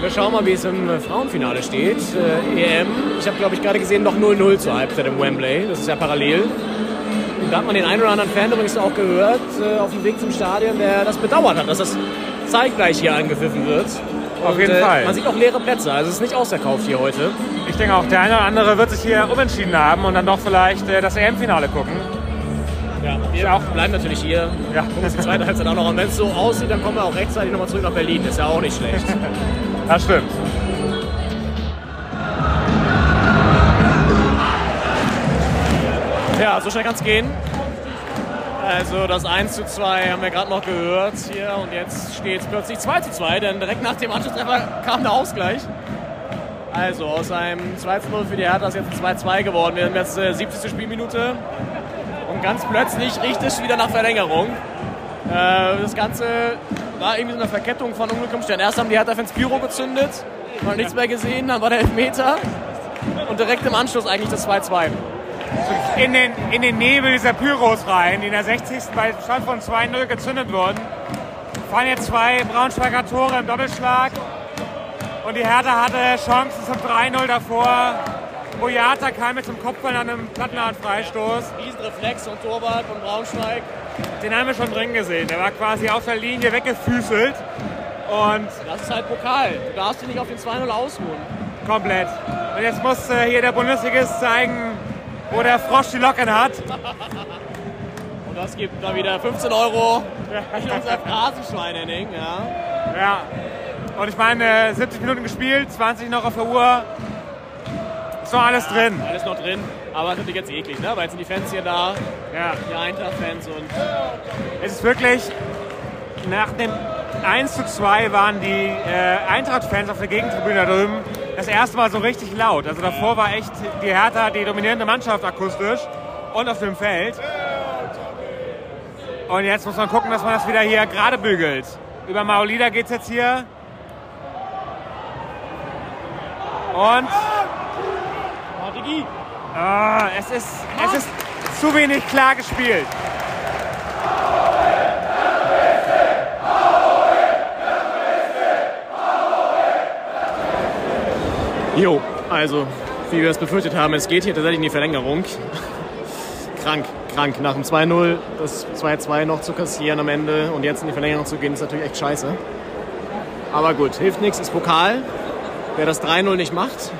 Wir schauen mal, wie es im Frauenfinale steht. Äh, EM. Ich habe, glaube ich, gerade gesehen, noch 0-0 zur Halbzeit im Wembley. Das ist ja parallel. Und da hat man den einen oder anderen Fan übrigens auch gehört, äh, auf dem Weg zum Stadion, der das bedauert hat, dass das zeitgleich hier angepfiffen wird. Auf Und, jeden äh, Fall. Man sieht auch leere Plätze, also es ist nicht ausverkauft hier heute. Ich denke auch, der eine oder andere wird sich hier umentschieden haben und dann doch vielleicht äh, das EM-Finale gucken. Ja, wir auch bleiben natürlich hier. Ja. Gucken uns die zweite Halbzeit auch noch. Und wenn es so aussieht, dann kommen wir auch rechtzeitig nochmal zurück nach Berlin. Ist ja auch nicht schlecht. Das stimmt. Ja, so schnell kann es gehen. Also das 1 zu 2 haben wir gerade noch gehört hier und jetzt steht es plötzlich 2 zu 2, denn direkt nach dem Anschlusstreffer kam der Ausgleich. Also aus einem 2 zu 0 für die Hertha ist jetzt ein 2 zu 2 geworden. Wir haben jetzt äh, 70. Spielminute und ganz plötzlich riecht es wieder nach Verlängerung. Äh, das Ganze war irgendwie so eine Verkettung von Unglück im Stern. Erst haben die Hertha-Fans Pyro gezündet, man hat nichts mehr gesehen, dann war der Elfmeter und direkt im Anschluss eigentlich das 2-2. In den, in den Nebel dieser Pyros rein, die in der 60. bei Stand von 2-0 gezündet wurden, fallen jetzt zwei Braunschweiger Tore im Doppelschlag. Und die Hertha hatte Chancen zum 3-0 davor. Boyata kam mit zum Kopfball an einem plattenhardt Freistoß. Riesenreflex und Torwart von Braunschweig. Den haben wir schon drin gesehen. Der war quasi auf der Linie weggefüßelt. Und Das ist halt Pokal. Du darfst dich nicht auf den 2-0 ausruhen. komplett. Und jetzt muss äh, hier der Bundesligist zeigen, wo der Frosch die Locken hat. Und das gibt da wieder 15 Euro in unser Phrasenschwein, Henning. Ja. Ja. Und ich meine, äh, 70 Minuten gespielt, 20 noch auf der Uhr. Ist noch alles drin. Alles noch drin. Aber ist natürlich jetzt eklig, ne? Weil jetzt sind die Fans hier da. Ja. Die Eintracht-Fans und. Es ist wirklich, nach dem 1 zu 2 waren die äh, Eintracht-Fans auf der Gegentribüne da drüben das erste Mal so richtig laut. Also davor war echt die Hertha die dominierende Mannschaft akustisch und auf dem Feld. Und jetzt muss man gucken, dass man das wieder hier gerade bügelt. Über Maolida geht es jetzt hier. Und ah, es, ist, es ist zu wenig klar gespielt. Jo, also, wie wir es befürchtet haben, es geht hier tatsächlich in die Verlängerung. krank, krank. Nach dem 2-0 das 2-2 noch zu kassieren am Ende und jetzt in die Verlängerung zu gehen, ist natürlich echt scheiße. Aber gut, hilft nichts, ist Pokal. Wer das 3-0 nicht macht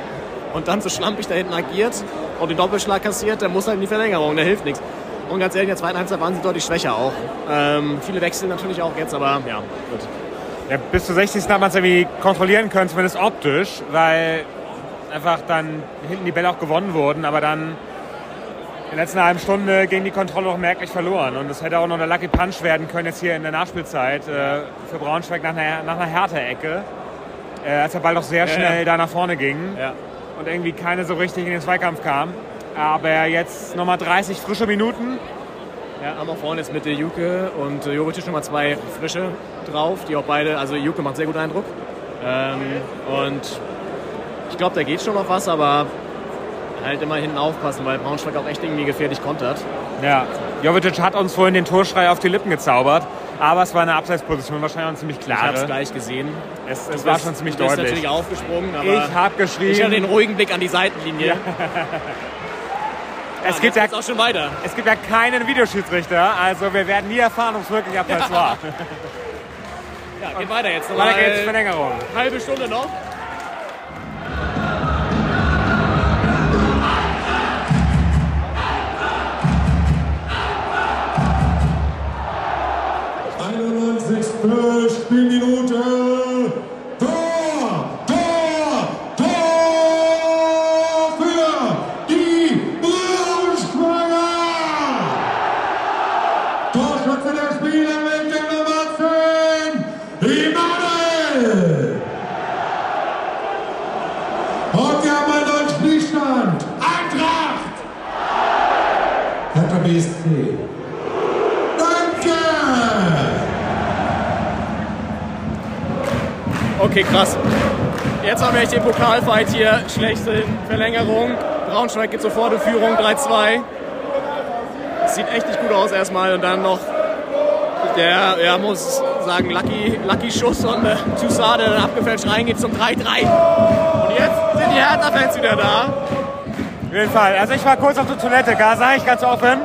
und dann so schlampig da hinten agiert und den Doppelschlag kassiert, der muss halt in die Verlängerung, der hilft nichts. Und ganz ehrlich, in der zweiten Halbzeit waren sie deutlich schwächer auch. Ähm, viele Wechsel natürlich auch jetzt, aber ja, gut. Ja, bis zur 60. hat man es irgendwie kontrollieren können, zumindest optisch, weil einfach dann hinten die Bälle auch gewonnen wurden, aber dann in der letzten halben Stunde ging die Kontrolle auch merklich verloren. Und es hätte auch noch eine Lucky Punch werden können, jetzt hier in der Nachspielzeit äh, für Braunschweig nach einer, nach einer Härte-Ecke, äh, als der Ball doch sehr Ja, schnell ja. da nach vorne ging Ja. Und irgendwie keine so richtig in den Zweikampf kam. Aber jetzt nochmal 30 frische Minuten. Ja, haben auch vorne jetzt mit der Juke und äh, Jovetic nochmal zwei frische drauf, die auch beide, also Juke macht sehr guten Eindruck. Ähm, und ich glaube, da geht schon noch was, aber halt immer hinten aufpassen, weil Braunschweig auch echt irgendwie gefährlich kontert. Ja, Jovetic hat uns vorhin den Torschrei auf die Lippen gezaubert, aber es war eine Abseitsposition, wahrscheinlich auch eine ziemlich Ich klare. habe es gleich gesehen. Es, es war bist- schon ziemlich du bist deutlich. natürlich aufgesprungen, aber ich habe geschrien. Ich hatte den ruhigen Blick an die Seitenlinie. es, gibt ja, auch schon weiter. es gibt ja keinen Videoschiedsrichter, also wir werden nie erfahren, ob es wirklich abseits war. Ja, geht weiter jetzt. Weiter Nochmal geht's, Verlängerung. Halbe Stunde noch. Spielminute Hertha Okay, krass. Jetzt haben wir echt den Pokalfight hier. Schlechte Verlängerung. Braunschweig geht sofort in Führung 3-2. Sieht echt nicht gut aus erstmal. Und dann noch der, ja, muss sagen, Lucky, Lucky Schuss und äh, Toussaint, der dann abgefälscht reingeht zum 3-3. Und jetzt sind die Hertha-Fans wieder da. Auf jeden Fall. Also ich war kurz auf der Toilette, gar sage ich ganz offen.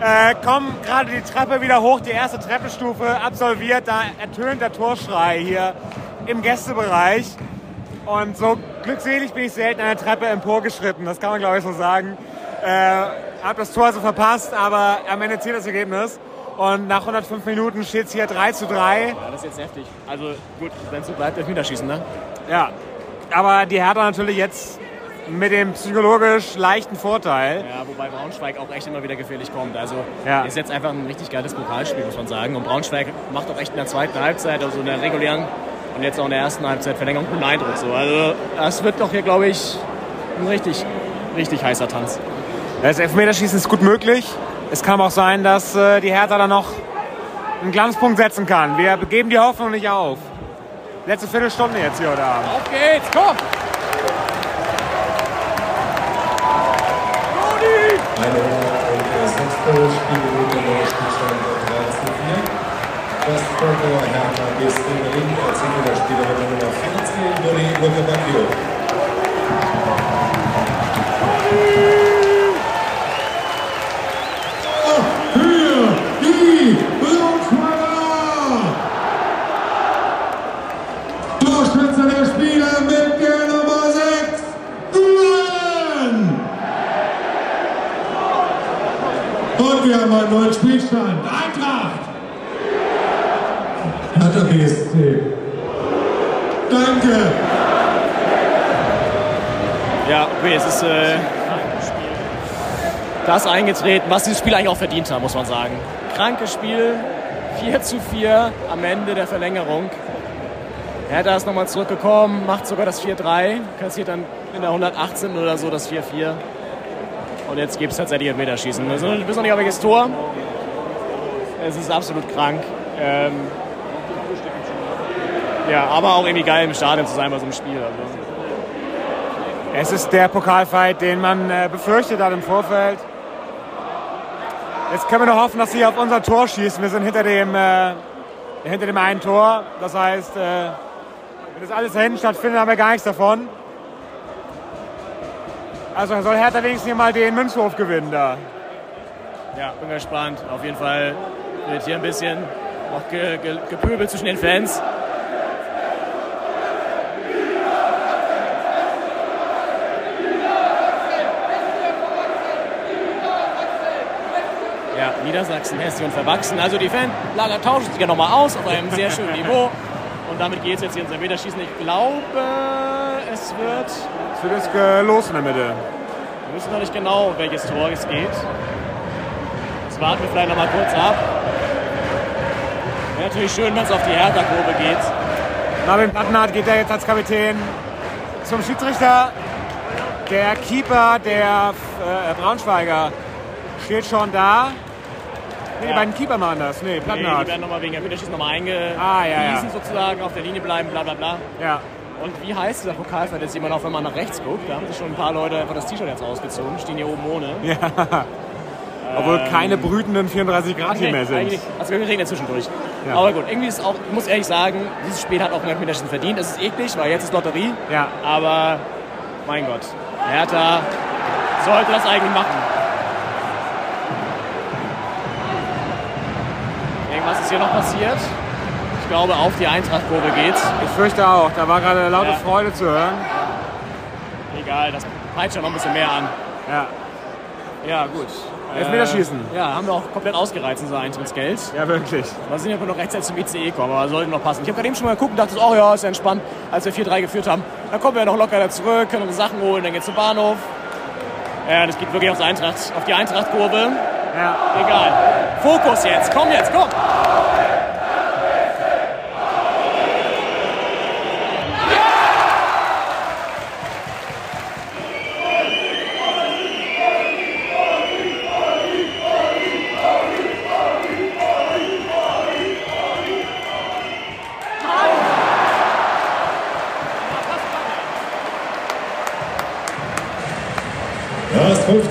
Äh, komm gerade die Treppe wieder hoch, die erste Treppenstufe absolviert. Da ertönt der Torschrei hier im Gästebereich. Und so glückselig bin ich selten der Treppe emporgeschritten. Das kann man, glaube ich, so sagen. Äh, hab das Tor also verpasst, aber am Ende zählt das Ergebnis. Und nach 105 Minuten steht es hier 3 zu 3. Ja, das ist jetzt heftig. Also gut, wenn es so bleibt, Elfmeterschießen, ne? Ja, aber die Hertha natürlich jetzt mit dem psychologisch leichten Vorteil. Ja, wobei Braunschweig auch echt immer wieder gefährlich kommt. Also Ja. ist jetzt einfach ein richtig geiles Pokalspiel, muss man sagen. Und Braunschweig macht auch echt in der zweiten Halbzeit, also in der regulären und jetzt auch in der ersten Halbzeit Verlängerung guten Eindruck. So. Also das wird doch hier, glaube ich, ein richtig, richtig heißer Tanz. Das Elfmeterschießen ist gut möglich. Es kann aber auch sein, dass äh, die Hertha dann noch einen Glanzpunkt setzen kann. Wir geben die Hoffnung nicht auf. Letzte Viertelstunde jetzt hier heute Abend. Auf geht's, komm! Eine Das für Hertha BSC Berlin der der Nummer 14, Dori Lukebakio. Für die Braunschweiger! Torschütze der Spieler mit der Nummer 6, Duran! Und wir haben einen neuen Spielstand. Eintracht! Hertha BSC. Danke! Ja, okay, es ist äh, das eingetreten, was dieses Spiel eigentlich auch verdient hat, muss man sagen. Krankes Spiel, 4 zu 4 am Ende der Verlängerung. Hertha ist nochmal zurückgekommen, macht sogar das 4-3, kassiert dann in der 118 oder so das 4-4. Und jetzt gibt es tatsächlich Elfmeterschießen. Also, wir wissen noch nicht, auf welches Tor. Es ist absolut krank. Ähm, ja, aber auch irgendwie geil im Stadion zu sein bei so einem Spiel. Also. Es ist der Pokalfight, den man äh, befürchtet hat im Vorfeld. Jetzt können wir nur hoffen, dass sie auf unser Tor schießen. Wir sind hinter dem, äh, hinter dem einen Tor. Das heißt, äh, wenn das alles da hinten stattfindet, haben wir gar nichts davon. Also soll Hertha wenigstens hier mal den Münzhof gewinnen da. Ja, bin gespannt. Auf jeden Fall wird hier ein bisschen noch ge ge gepöbelt zwischen den Fans. Niedersachsen, Hesse und Verwachsen. Also die Fanlager tauschen sich ja nochmal aus auf einem sehr schönen Niveau. Und damit geht es jetzt hier ins Elfmeterschießen. Ich glaube, es wird... Es wird jetzt los in der Mitte. Wir wissen noch nicht genau, welches Tor es geht. Das warten wir vielleicht noch mal kurz ab. Wäre natürlich schön, wenn es auf die Hertha-Kurve geht. Marvin Plattenhardt geht da jetzt als Kapitän zum Schiedsrichter. Der Keeper der äh, Braunschweiger steht schon da. Nee, Ja. beiden Keeper machen das. Nee, Nee, Plattenhardt. die werden nochmal wegen Elfmeterschießen nochmal eingewiesen, Ah, ja, ja. sozusagen, auf der Linie bleiben, bla bla bla. Ja. Und wie heißt dieser Pokalfight? Jetzt man auch, wenn man nach rechts guckt, da haben sich schon ein paar Leute einfach das T-Shirt jetzt ausgezogen, stehen hier oben ohne. Ja. Obwohl Ähm, keine brütenden 34 Grad hier Nee, mehr sind. Also wir regnet zwischendurch. Ja. Aber gut, irgendwie ist auch, ich muss ehrlich sagen, dieses Spiel hat auch ein Elfmeterschießen verdient. Es ist eklig, weil jetzt ist Lotterie. Ja. Aber mein Gott, Hertha sollte das eigentlich machen. Irgendwas ist hier noch passiert. Ich glaube, auf die Eintracht-Kurve geht's. Ich fürchte auch. Da war gerade laute Ja. Freude zu hören. Egal, das peitscht ja noch ein bisschen mehr an. Ja. Ja, gut. Elfmeterschießen. Äh, ja, haben wir auch komplett ausgereizt, unser Eintrittsgeld. Ja, wirklich. Wir sind ja noch rechtzeitig zum ICE kommen, aber sollte noch passen. Ich habe gerade eben schon mal geguckt und dachte, oh ja, ist ja entspannt, als wir 4-3 geführt haben. Dann kommen wir noch locker da zurück, können unsere Sachen holen, dann geht's zum Bahnhof. Ja, das geht wirklich aufs Eintracht, auf die Eintracht-Kurve. Ja. Egal. Fokus jetzt. Komm jetzt, komm.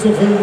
zu 5.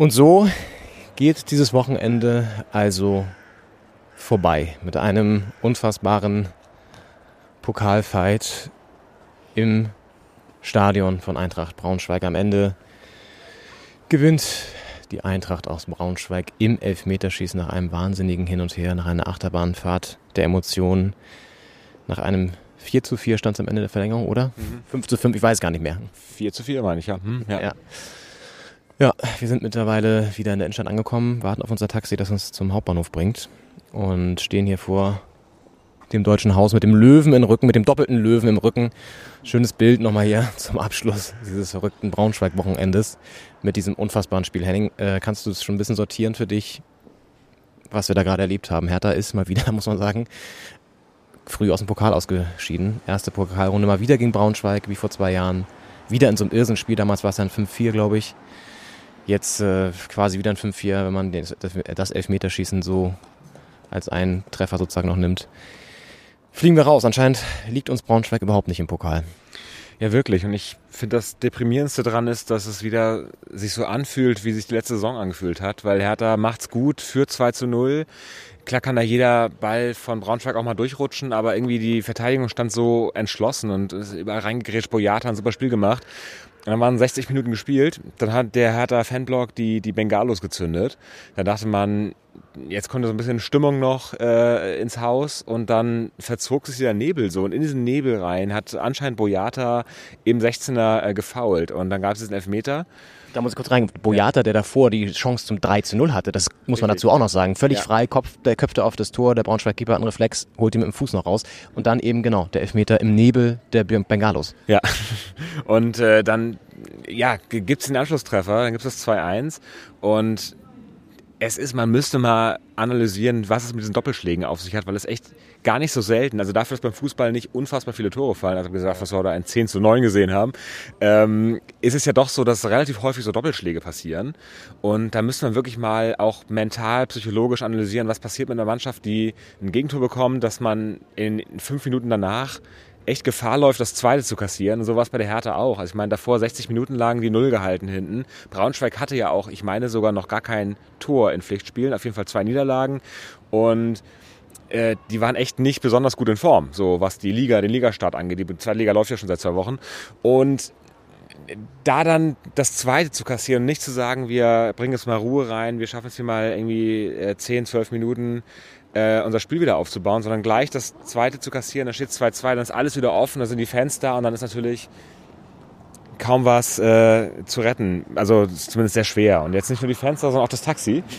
Und so geht dieses Wochenende also vorbei mit einem unfassbaren Pokalfight im Stadion von Eintracht Braunschweig. Am Ende gewinnt die Eintracht aus Braunschweig im Elfmeterschießen nach einem wahnsinnigen Hin und Her, nach einer Achterbahnfahrt der Emotionen, nach einem 4 zu 4 stand es am Ende der Verlängerung, oder? 5 zu 5, ich weiß gar nicht mehr. 4 zu 4 meine ich, ja. Hm, ja. Ja. Ja, wir sind mittlerweile wieder in der Innenstadt angekommen, warten auf unser Taxi, das uns zum Hauptbahnhof bringt und stehen hier vor dem deutschen Haus mit dem Löwen im Rücken, mit dem doppelten Löwen im Rücken. Schönes Bild nochmal hier zum Abschluss dieses verrückten Braunschweig-Wochenendes mit diesem unfassbaren Spiel. Henning, äh, kannst du es schon ein bisschen sortieren für dich, was wir da gerade erlebt haben? Hertha ist mal wieder, muss man sagen, früh aus dem Pokal ausgeschieden. Erste Pokalrunde mal wieder gegen Braunschweig, wie vor zwei Jahren. Wieder in so einem Irrsinnspiel, damals war es dann 5-4, glaube ich. Jetzt äh, quasi wieder ein 5-4, wenn man das, das Elfmeterschießen so als einen Treffer sozusagen noch nimmt. Fliegen wir raus. Anscheinend liegt uns Braunschweig überhaupt nicht im Pokal. Ja, wirklich. Und ich finde, das Deprimierendste dran ist, dass es wieder sich so anfühlt, wie sich die letzte Saison angefühlt hat, weil Hertha macht's gut, führt 2 zu 0. Klar kann da jeder Ball von Braunschweig auch mal durchrutschen, aber irgendwie die Verteidigung stand so entschlossen und ist überall reingegrätscht. Boyata hat ein super Spiel gemacht. Und dann waren 60 Minuten gespielt. Dann hat der Hertha Fanblock die, die Bengalos gezündet. Da dachte man, jetzt kommt so ein bisschen Stimmung noch äh, ins Haus und dann verzog sich der Nebel so. Und in diesen Nebel rein hat anscheinend Boyata im 16er äh, gefoult. Und dann gab es diesen Elfmeter. Da muss ich kurz rein. Boyata, der davor die Chance zum 3 zu 0 hatte, das muss man dazu auch noch sagen. Völlig Ja. frei, Kopf, der köpfte auf das Tor, der Braunschweig-Keeper hat einen Reflex, holt ihn mit dem Fuß noch raus. Und dann eben, genau, der Elfmeter im Nebel der Bengalos. Ja. Und äh, dann ja, g- gibt's den Anschlusstreffer, dann gibt's das 2-1 und es ist, man müsste mal analysieren, was es mit diesen Doppelschlägen auf sich hat, weil es echt gar nicht so selten, also dafür, dass beim Fußball nicht unfassbar viele Tore fallen, also gesagt, was wir da ein 10 zu 9 gesehen haben, ähm, ist es ja doch so, dass relativ häufig so Doppelschläge passieren. Und da müsste man wirklich mal auch mental, psychologisch analysieren, was passiert mit einer Mannschaft, die ein Gegentor bekommt, dass man in fünf Minuten danach echt Gefahr läuft, das zweite zu kassieren. Und so war es bei der Hertha auch. Also ich meine, davor 60 Minuten lagen die Null gehalten hinten. Braunschweig hatte ja auch, ich meine, sogar noch gar kein Tor in Pflichtspielen. Auf jeden Fall zwei Niederlagen. Und äh, die waren echt nicht besonders gut in Form, so was die Liga, den Ligastart angeht. Die zweite Liga läuft ja schon seit zwei Wochen. Und da dann das zweite zu kassieren nicht zu sagen, wir bringen jetzt mal Ruhe rein, wir schaffen es hier mal irgendwie äh, 10, 12 Minuten äh, unser Spiel wieder aufzubauen, sondern gleich das zweite zu kassieren, da steht 2-2, dann ist alles wieder offen, da sind die Fans da und dann ist natürlich kaum was äh, zu retten. Also zumindest sehr schwer. Und jetzt nicht nur die Fans, sondern auch das Taxi.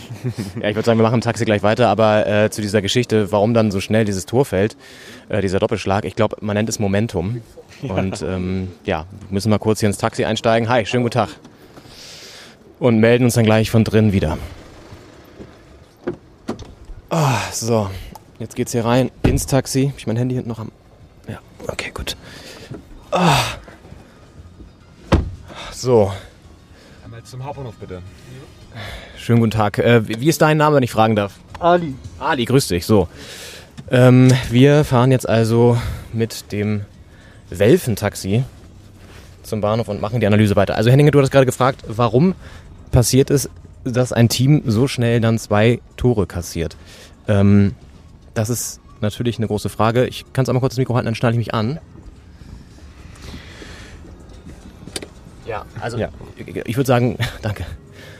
Ja, ich würde sagen, wir machen Taxi gleich weiter, aber äh, zu dieser Geschichte, warum dann so schnell dieses Tor fällt, äh, dieser Doppelschlag, ich glaube, man nennt es Momentum. Und ähm, ja, müssen mal kurz hier ins Taxi einsteigen. Hi, schönen guten Tag. Und melden uns dann gleich von drinnen wieder. Ah, so, jetzt geht's hier rein ins Taxi. Hab ich mein Handy hinten noch am. Ja, okay, gut. Ah. So, Einmal zum Hauptbahnhof bitte. schönen guten Tag. Äh, wie ist dein Name, wenn ich fragen darf? Ali. Ali, grüß dich. So, ähm, wir fahren jetzt also mit dem Welfentaxi zum Bahnhof und machen die Analyse weiter. Also Henning, du hattest gerade gefragt, warum passiert es, dass ein Team so schnell dann zwei Tore kassiert? Ähm, das ist natürlich eine große Frage. Ich kann es einmal kurz das Mikro halten, dann schnalle ich mich an. Ja, also ich würde sagen, danke.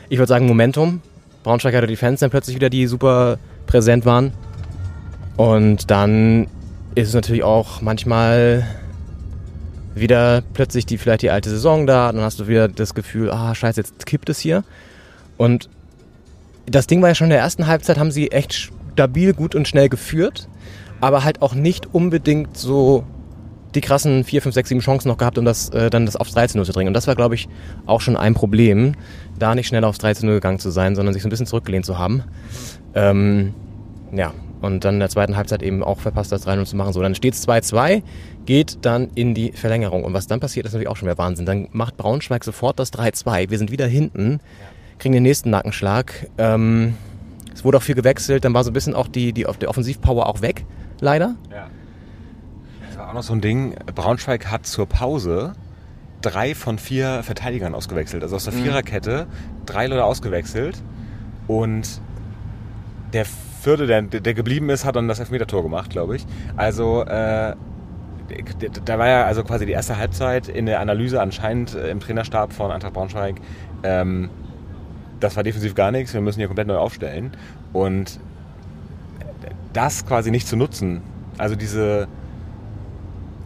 Ich würde sagen Momentum. Braunschweig hatte die Fans dann plötzlich wieder, die super präsent waren. Und dann ist es natürlich auch manchmal wieder plötzlich die vielleicht die alte Saison da, dann hast du wieder das Gefühl, ah scheiße, jetzt kippt es hier. Und das Ding war ja schon in der ersten Halbzeit, haben sie echt stabil, gut und schnell geführt, aber halt auch nicht unbedingt so die krassen 4, 5, 6, 7 Chancen noch gehabt, um das äh, dann das aufs 13 0 zu bringen. Und das war, glaube ich, auch schon ein Problem, da nicht schnell aufs 13 0 gegangen zu sein, sondern sich so ein bisschen zurückgelehnt zu haben. Ähm, ja, und dann in der zweiten Halbzeit eben auch verpasst, das 3-0 zu machen. So, dann steht es 2-2, geht dann in die Verlängerung. Und was dann passiert, ist natürlich auch schon wieder Wahnsinn. Dann macht Braunschweig sofort das 3-2. Wir sind wieder hinten, kriegen den nächsten Nackenschlag. Ähm, es wurde auch viel gewechselt, dann war so ein bisschen auch die, die, die Offensivpower auch weg, leider. Ja. Das war auch noch so ein Ding. Braunschweig hat zur Pause drei von vier Verteidigern ausgewechselt. Also aus der Mhm. Viererkette drei Leute ausgewechselt. Und der vierte, der, der geblieben ist, hat dann das Elfmeter-Tor gemacht, glaube ich. Also äh, da war ja also quasi die erste Halbzeit in der Analyse anscheinend äh, im Trainerstab von Eintracht Braunschweig. Ähm, das war defensiv gar nichts. Wir müssen hier komplett neu aufstellen. Und das quasi nicht zu nutzen, also diese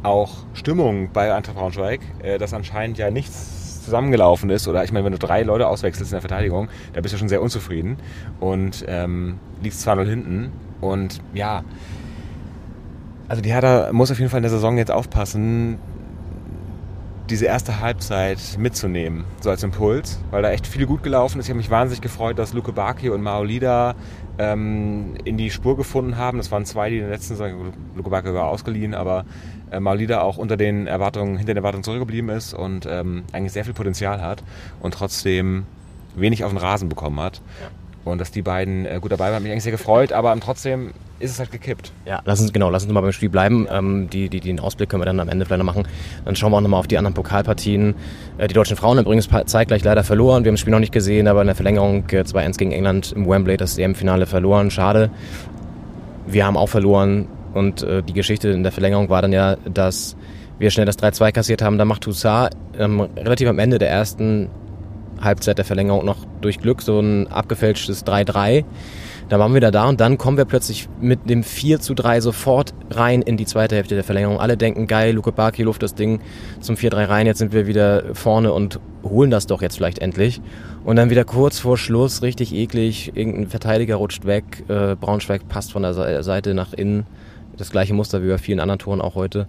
auch Stimmung bei Eintracht Braunschweig, äh, dass anscheinend ja nichts zusammengelaufen ist. Oder ich meine, wenn du drei Leute auswechselst in der Verteidigung, da bist du schon sehr unzufrieden und ähm, liegst 2-0 hinten. Und ja, also die Hertha muss auf jeden Fall in der Saison jetzt aufpassen, diese erste Halbzeit mitzunehmen, so als Impuls, weil da echt viel gut gelaufen ist. Ich habe mich wahnsinnig gefreut, dass Luke Baki und Maolida ähm, in die Spur gefunden haben. Das waren zwei, die in der letzten Saison, Luke Baki war ausgeliehen, aber äh, Maolida auch unter den Erwartungen, hinter den Erwartungen zurückgeblieben ist und ähm, eigentlich sehr viel Potenzial hat und trotzdem wenig auf den Rasen bekommen hat. Und dass die beiden äh, gut dabei waren, hat mich eigentlich sehr gefreut, aber trotzdem ist es halt gekippt. Ja, lass uns, genau, lass uns mal beim Spiel bleiben. Ähm, die, die, den Ausblick können wir dann am Ende vielleicht noch machen. Dann schauen wir auch nochmal auf die anderen Pokalpartien. Äh, die deutschen Frauen haben übrigens zeitgleich leider verloren. Wir haben das Spiel noch nicht gesehen, aber in der Verlängerung äh, 2-1 gegen England im Wembley das EM-Finale verloren. Schade. Wir haben auch verloren und äh, die Geschichte in der Verlängerung war dann ja, dass wir schnell das 3-2 kassiert haben. Dann macht Toussaint ähm, relativ am Ende der ersten Halbzeit der Verlängerung noch durch Glück so ein abgefälschtes 3-3. Da waren wir wieder da und dann kommen wir plötzlich mit dem 4 zu 3 sofort rein in die zweite Hälfte der Verlängerung. Alle denken, geil, Luke Baki luft das Ding zum 4-3 rein, jetzt sind wir wieder vorne und holen das doch jetzt vielleicht endlich. Und dann wieder kurz vor Schluss, richtig eklig, irgendein Verteidiger rutscht weg, äh, Braunschweig passt von der Se- Seite nach innen. Das gleiche Muster wie bei vielen anderen Toren auch heute.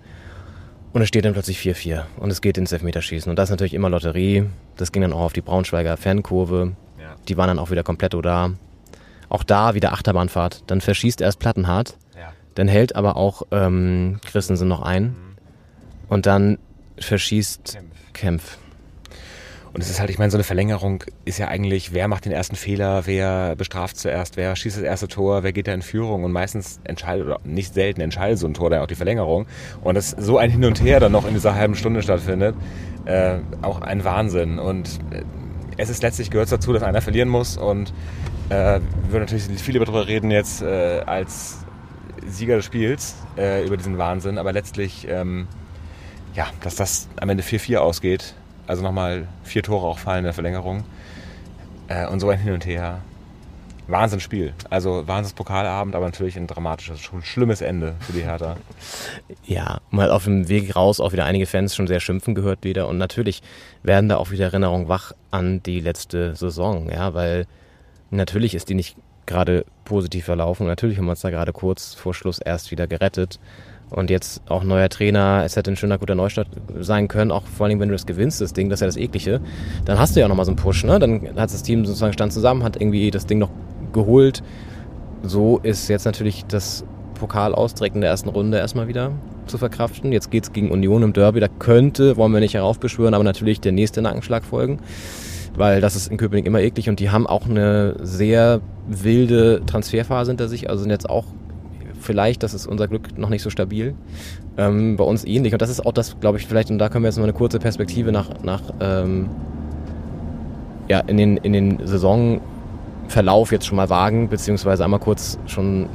Und es steht dann plötzlich 4-4 und es geht ins Elfmeterschießen. Und das ist natürlich immer Lotterie. Das ging dann auch auf die Braunschweiger Fankurve. Die waren dann auch wieder komplett da. Auch da wieder Achterbahnfahrt. Dann verschießt erst Plattenhardt. Dann hält aber auch ähm, Christensen noch ein. Und dann verschießt Kempf. Und es ist halt, ich meine, so eine Verlängerung ist ja eigentlich, wer macht den ersten Fehler, wer bestraft zuerst, wer schießt das erste Tor, wer geht da in Führung und meistens entscheidet, oder nicht selten entscheidet so ein Tor dann auch die Verlängerung. Und dass so ein Hin und Her dann noch in dieser halben Stunde stattfindet, äh, auch ein Wahnsinn. Und äh, es ist letztlich gehört dazu, dass einer verlieren muss und äh, wir würden natürlich viel darüber reden jetzt äh, als Sieger des Spiels, äh, über diesen Wahnsinn, aber letztlich, ähm, ja, dass das am Ende 4-4 ausgeht, Also nochmal vier Tore auch fallen in der Verlängerung. Äh, und so ein Hin und Her. Wahnsinnsspiel. Also Wahnsinns-Pokalabend, aber natürlich ein dramatisches, schon schlimmes Ende für die Hertha. Ja, mal auf dem Weg raus auch wieder einige Fans schon sehr schimpfen gehört wieder. Und natürlich werden da auch wieder Erinnerungen wach an die letzte Saison, ja, weil natürlich ist die nicht gerade positiv verlaufen. Natürlich haben wir uns da gerade kurz vor Schluss erst wieder gerettet. Und jetzt auch neuer Trainer, es hätte ein schöner guter Neustart sein können, auch vor allem, wenn du das gewinnst, das Ding, das ist ja das Eklige, dann hast du ja nochmal so einen Push, ne? Dann hat das Team sozusagen stand zusammen, hat irgendwie das Ding noch geholt. So ist jetzt natürlich das Pokal ausdirekt in der ersten Runde erstmal wieder zu verkraften. Jetzt geht's gegen Union im Derby, da könnte, wollen wir nicht heraufbeschwören, aber natürlich der nächste Nackenschlag folgen, weil das ist in Köpenick immer eklig und die haben auch eine sehr wilde Transferphase hinter sich, also sind jetzt auch vielleicht, das ist unser Glück, noch nicht so stabil. Ähm, bei uns ähnlich. Und das ist auch das, glaube ich, vielleicht, und da können wir jetzt mal eine kurze Perspektive nach, nach ähm, ja, in den, in den Saisonverlauf jetzt schon mal wagen, beziehungsweise einmal kurz schon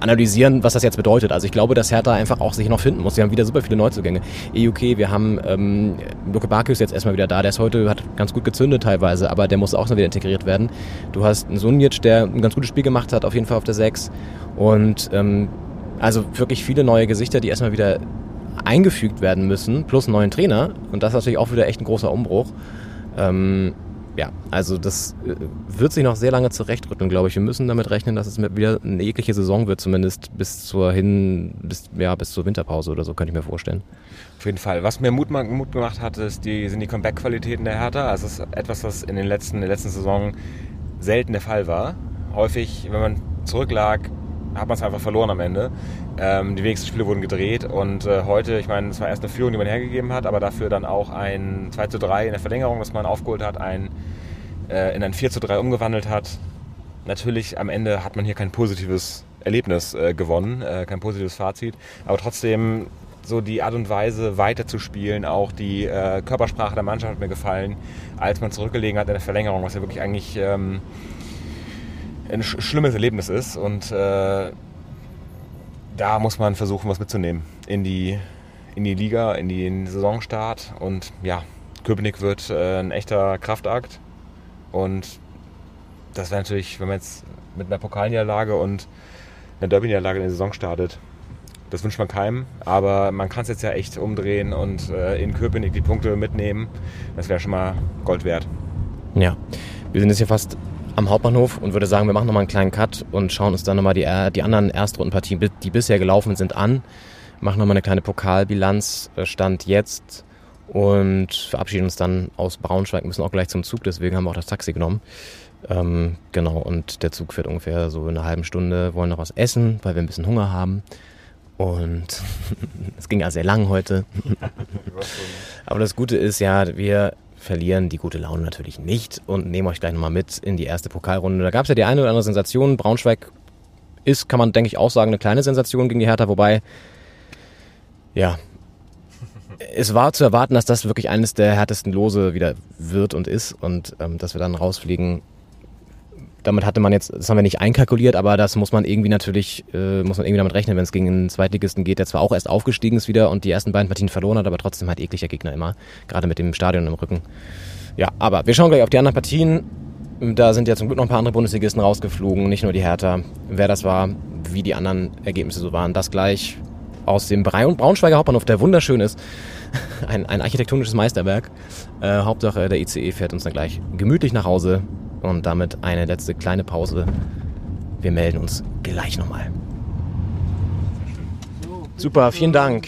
analysieren, was das jetzt bedeutet. Also ich glaube, dass Hertha einfach auch sich noch finden muss. Sie haben wieder super viele Neuzugänge. EUK, wir haben ähm, Luke Bakio ist jetzt erstmal wieder da. Der ist heute, hat ganz gut gezündet teilweise, aber der muss auch noch wieder integriert werden. Du hast einen Sunic, der ein ganz gutes Spiel gemacht hat, auf jeden Fall auf der 6. Und ähm, also wirklich viele neue Gesichter, die erstmal wieder eingefügt werden müssen, plus einen neuen Trainer. Und das ist natürlich auch wieder echt ein großer Umbruch. Ähm, ja, also das äh, wird sich noch sehr lange zurechtrütteln, glaube ich. Wir müssen damit rechnen, dass es wieder eine jegliche Saison wird, zumindest bis zur hin, bis, ja, bis zur Winterpause oder so, könnte ich mir vorstellen. Auf jeden Fall. Was mir Mut, Mut gemacht hat, ist die, sind die Comeback-Qualitäten der Hertha. Also es ist etwas, was in den letzten, in der letzten Saison selten der Fall war. Häufig, wenn man zurücklag, hat man es einfach verloren am Ende. Ähm, die wenigsten Spiele wurden gedreht und äh, heute, ich meine, es war erst eine Führung, die man hergegeben hat, aber dafür dann auch ein 2 zu 3 in der Verlängerung, das man aufgeholt hat, ein, äh, in ein 4 zu 3 umgewandelt hat. Natürlich am Ende hat man hier kein positives Erlebnis äh, gewonnen, äh, kein positives Fazit, aber trotzdem so die Art und Weise weiterzuspielen, auch die äh, Körpersprache der Mannschaft hat mir gefallen, als man zurückgelegen hat in der Verlängerung, was ja wirklich eigentlich ähm, ein sch schlimmes Erlebnis ist. Und äh, da muss man versuchen, was mitzunehmen in die, in die Liga, in den Saisonstart. Und ja, Köpenick wird äh, ein echter Kraftakt. Und das wäre natürlich, wenn man jetzt mit einer Pokalniederlage und einer Derby-Niederlage in die Saison startet, das wünscht man keinem, aber man kann es jetzt ja echt umdrehen und äh, in Köpenick die Punkte mitnehmen. Das wäre schon mal Gold wert. Ja, wir sind jetzt hier fast am Hauptbahnhof und würde sagen, wir machen nochmal einen kleinen Cut und schauen uns dann nochmal die, die anderen Erstrundenpartien, die bisher gelaufen sind, an. Machen nochmal eine kleine Pokalbilanz, äh, Stand jetzt und verabschieden uns dann aus Braunschweig. Müssen auch gleich zum Zug, deswegen haben wir auch das Taxi genommen. Ähm, genau, und der Zug fährt ungefähr so in einer halben Stunde. Wollen noch was essen, weil wir ein bisschen Hunger haben. Und es ging ja sehr lang heute. Aber das Gute ist ja, wir verlieren die gute Laune natürlich nicht und nehmen euch gleich nochmal mit in die erste Pokalrunde. Da gab es ja die eine oder andere Sensation. Braunschweig ist, kann man denke ich auch sagen, eine kleine Sensation gegen die Hertha, wobei, ja, es war zu erwarten, dass das wirklich eines der härtesten Lose wieder wird und ist und ähm, dass wir dann rausfliegen, damit hatte man jetzt, das haben wir nicht einkalkuliert, aber das muss man irgendwie natürlich, äh, muss man irgendwie damit rechnen, wenn es gegen einen Zweitligisten geht, der zwar auch erst aufgestiegen ist wieder und die ersten beiden Partien verloren hat, aber trotzdem halt ekliger Gegner immer, gerade mit dem Stadion im Rücken. Ja, aber wir schauen gleich auf die anderen Partien. Da sind ja zum Glück noch ein paar andere Bundesligisten rausgeflogen, nicht nur die Hertha. Wer das war, wie die anderen Ergebnisse so waren, das gleich aus dem Braunschweiger Hauptbahnhof, der wunderschön ist. Ein, ein architektonisches Meisterwerk. Äh, Hauptsache, der ICE fährt uns dann gleich gemütlich nach Hause und damit eine letzte kleine Pause. Wir melden uns gleich nochmal. Super, vielen Dank.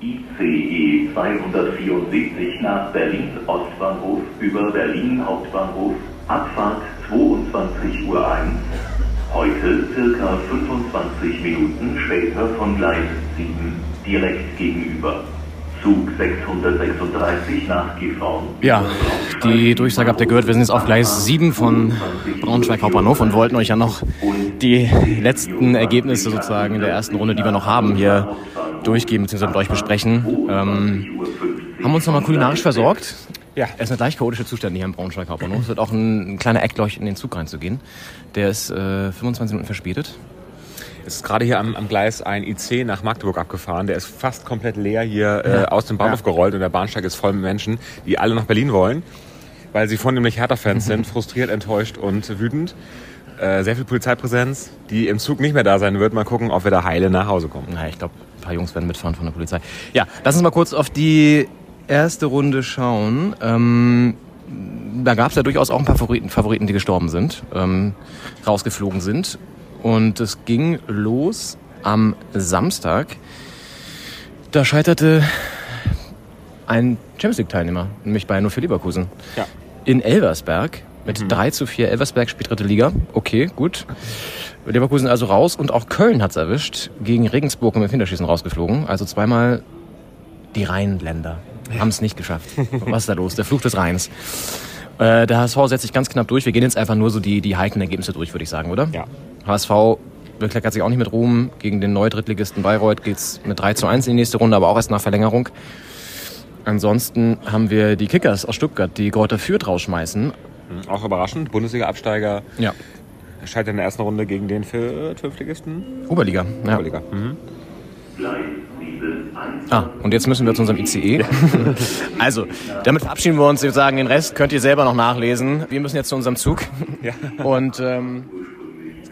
ICE 274 nach Berlin Ostbahnhof über Berlin Hauptbahnhof, Abfahrt 22 Uhr 1. Heute circa 25 Minuten später von Gleis 7 direkt gegenüber. Zug 636 nach Gifhorn. Ja, die Durchsage habt ihr gehört. Wir sind jetzt auf Gleis 7 von Braunschweig Hauptbahnhof und wollten euch ja noch die letzten Ergebnisse sozusagen in der ersten Runde, die wir noch haben, hier durchgeben bzw. mit euch besprechen. Ähm, haben uns nochmal kulinarisch versorgt. Ja. Es ist eine gleich chaotische Zustand hier im Braunschweig Hauptbahnhof. Es wird auch ein, ein kleiner Act, glaube ich, in den Zug reinzugehen. Der ist äh, 25 Minuten verspätet. Es ist gerade hier am, am Gleis ein IC nach Magdeburg abgefahren. Der ist fast komplett leer hier äh, Ja. aus dem Bahnhof Ja. gerollt und der Bahnsteig ist voll mit Menschen, die alle nach Berlin wollen, weil sie vornehmlich Mhm. Hertha-Fans sind, frustriert, enttäuscht und wütend. Äh, sehr viel Polizeipräsenz, die im Zug nicht mehr da sein wird. Mal gucken, ob wir da heile nach Hause kommen. Na, ich glaube, ein paar Jungs werden mitfahren von der Polizei. Ja, lass uns mal kurz auf die erste Runde schauen. Ähm, da gab es ja durchaus auch ein paar Favoriten, Favoriten die gestorben sind, ähm, rausgeflogen sind. Und es ging los am Samstag. Da scheiterte ein Champions League-Teilnehmer, nämlich bei für Leverkusen. Ja. In Elversberg mit 3 zu 4. Elversberg spielt dritte Liga. Okay, gut. Leverkusen also raus und auch Köln hat's erwischt. Gegen Regensburg im Elfmeterschießen rausgeflogen. Also zweimal die Rheinländer haben es nicht geschafft. Was ist da los? Der Fluch des Rheins. Äh, der HSV setzt sich ganz knapp durch. Wir gehen jetzt einfach nur so die, die heiklen Ergebnisse durch, würde ich sagen, oder? Ja. HSV bekleckert sich auch nicht mit Ruhm. Gegen den Neudrittligisten Bayreuth geht's mit 3 zu 1 in die nächste Runde, aber auch erst nach Verlängerung. Ansonsten haben wir die Kickers aus Stuttgart, die Greuther Fürth rausschmeißen. Mhm, Auch überraschend. Bundesliga-Absteiger. Ja. Scheitert in der ersten Runde gegen den für Fünftligisten. Oberliga. Ja. Oberliga. Mhm. Ah, und jetzt müssen wir zu unserem ICE. also, damit verabschieden wir uns. Wir sagen, den Rest könnt ihr selber noch nachlesen. Wir müssen jetzt zu unserem Zug. Ja. Und ähm, Es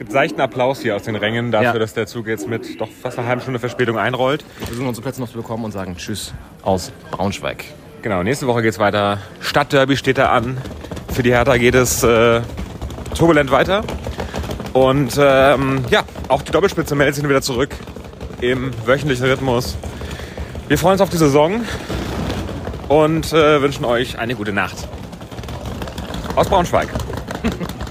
gibt seichten Applaus hier aus den Rängen dafür, Ja. dass der Zug jetzt mit doch fast einer halben Stunde Verspätung einrollt. wir versuchen unsere Plätze noch zu bekommen und sagen Tschüss aus Braunschweig. Genau, nächste Woche geht's weiter. Stadtderby steht da an. Für die Hertha geht es äh, turbulent weiter. Und ähm, ja, auch die Doppelspitze meldet sich wieder zurück im wöchentlichen Rhythmus. Wir freuen uns auf die Saison und äh, wünschen euch eine gute Nacht. Aus Braunschweig.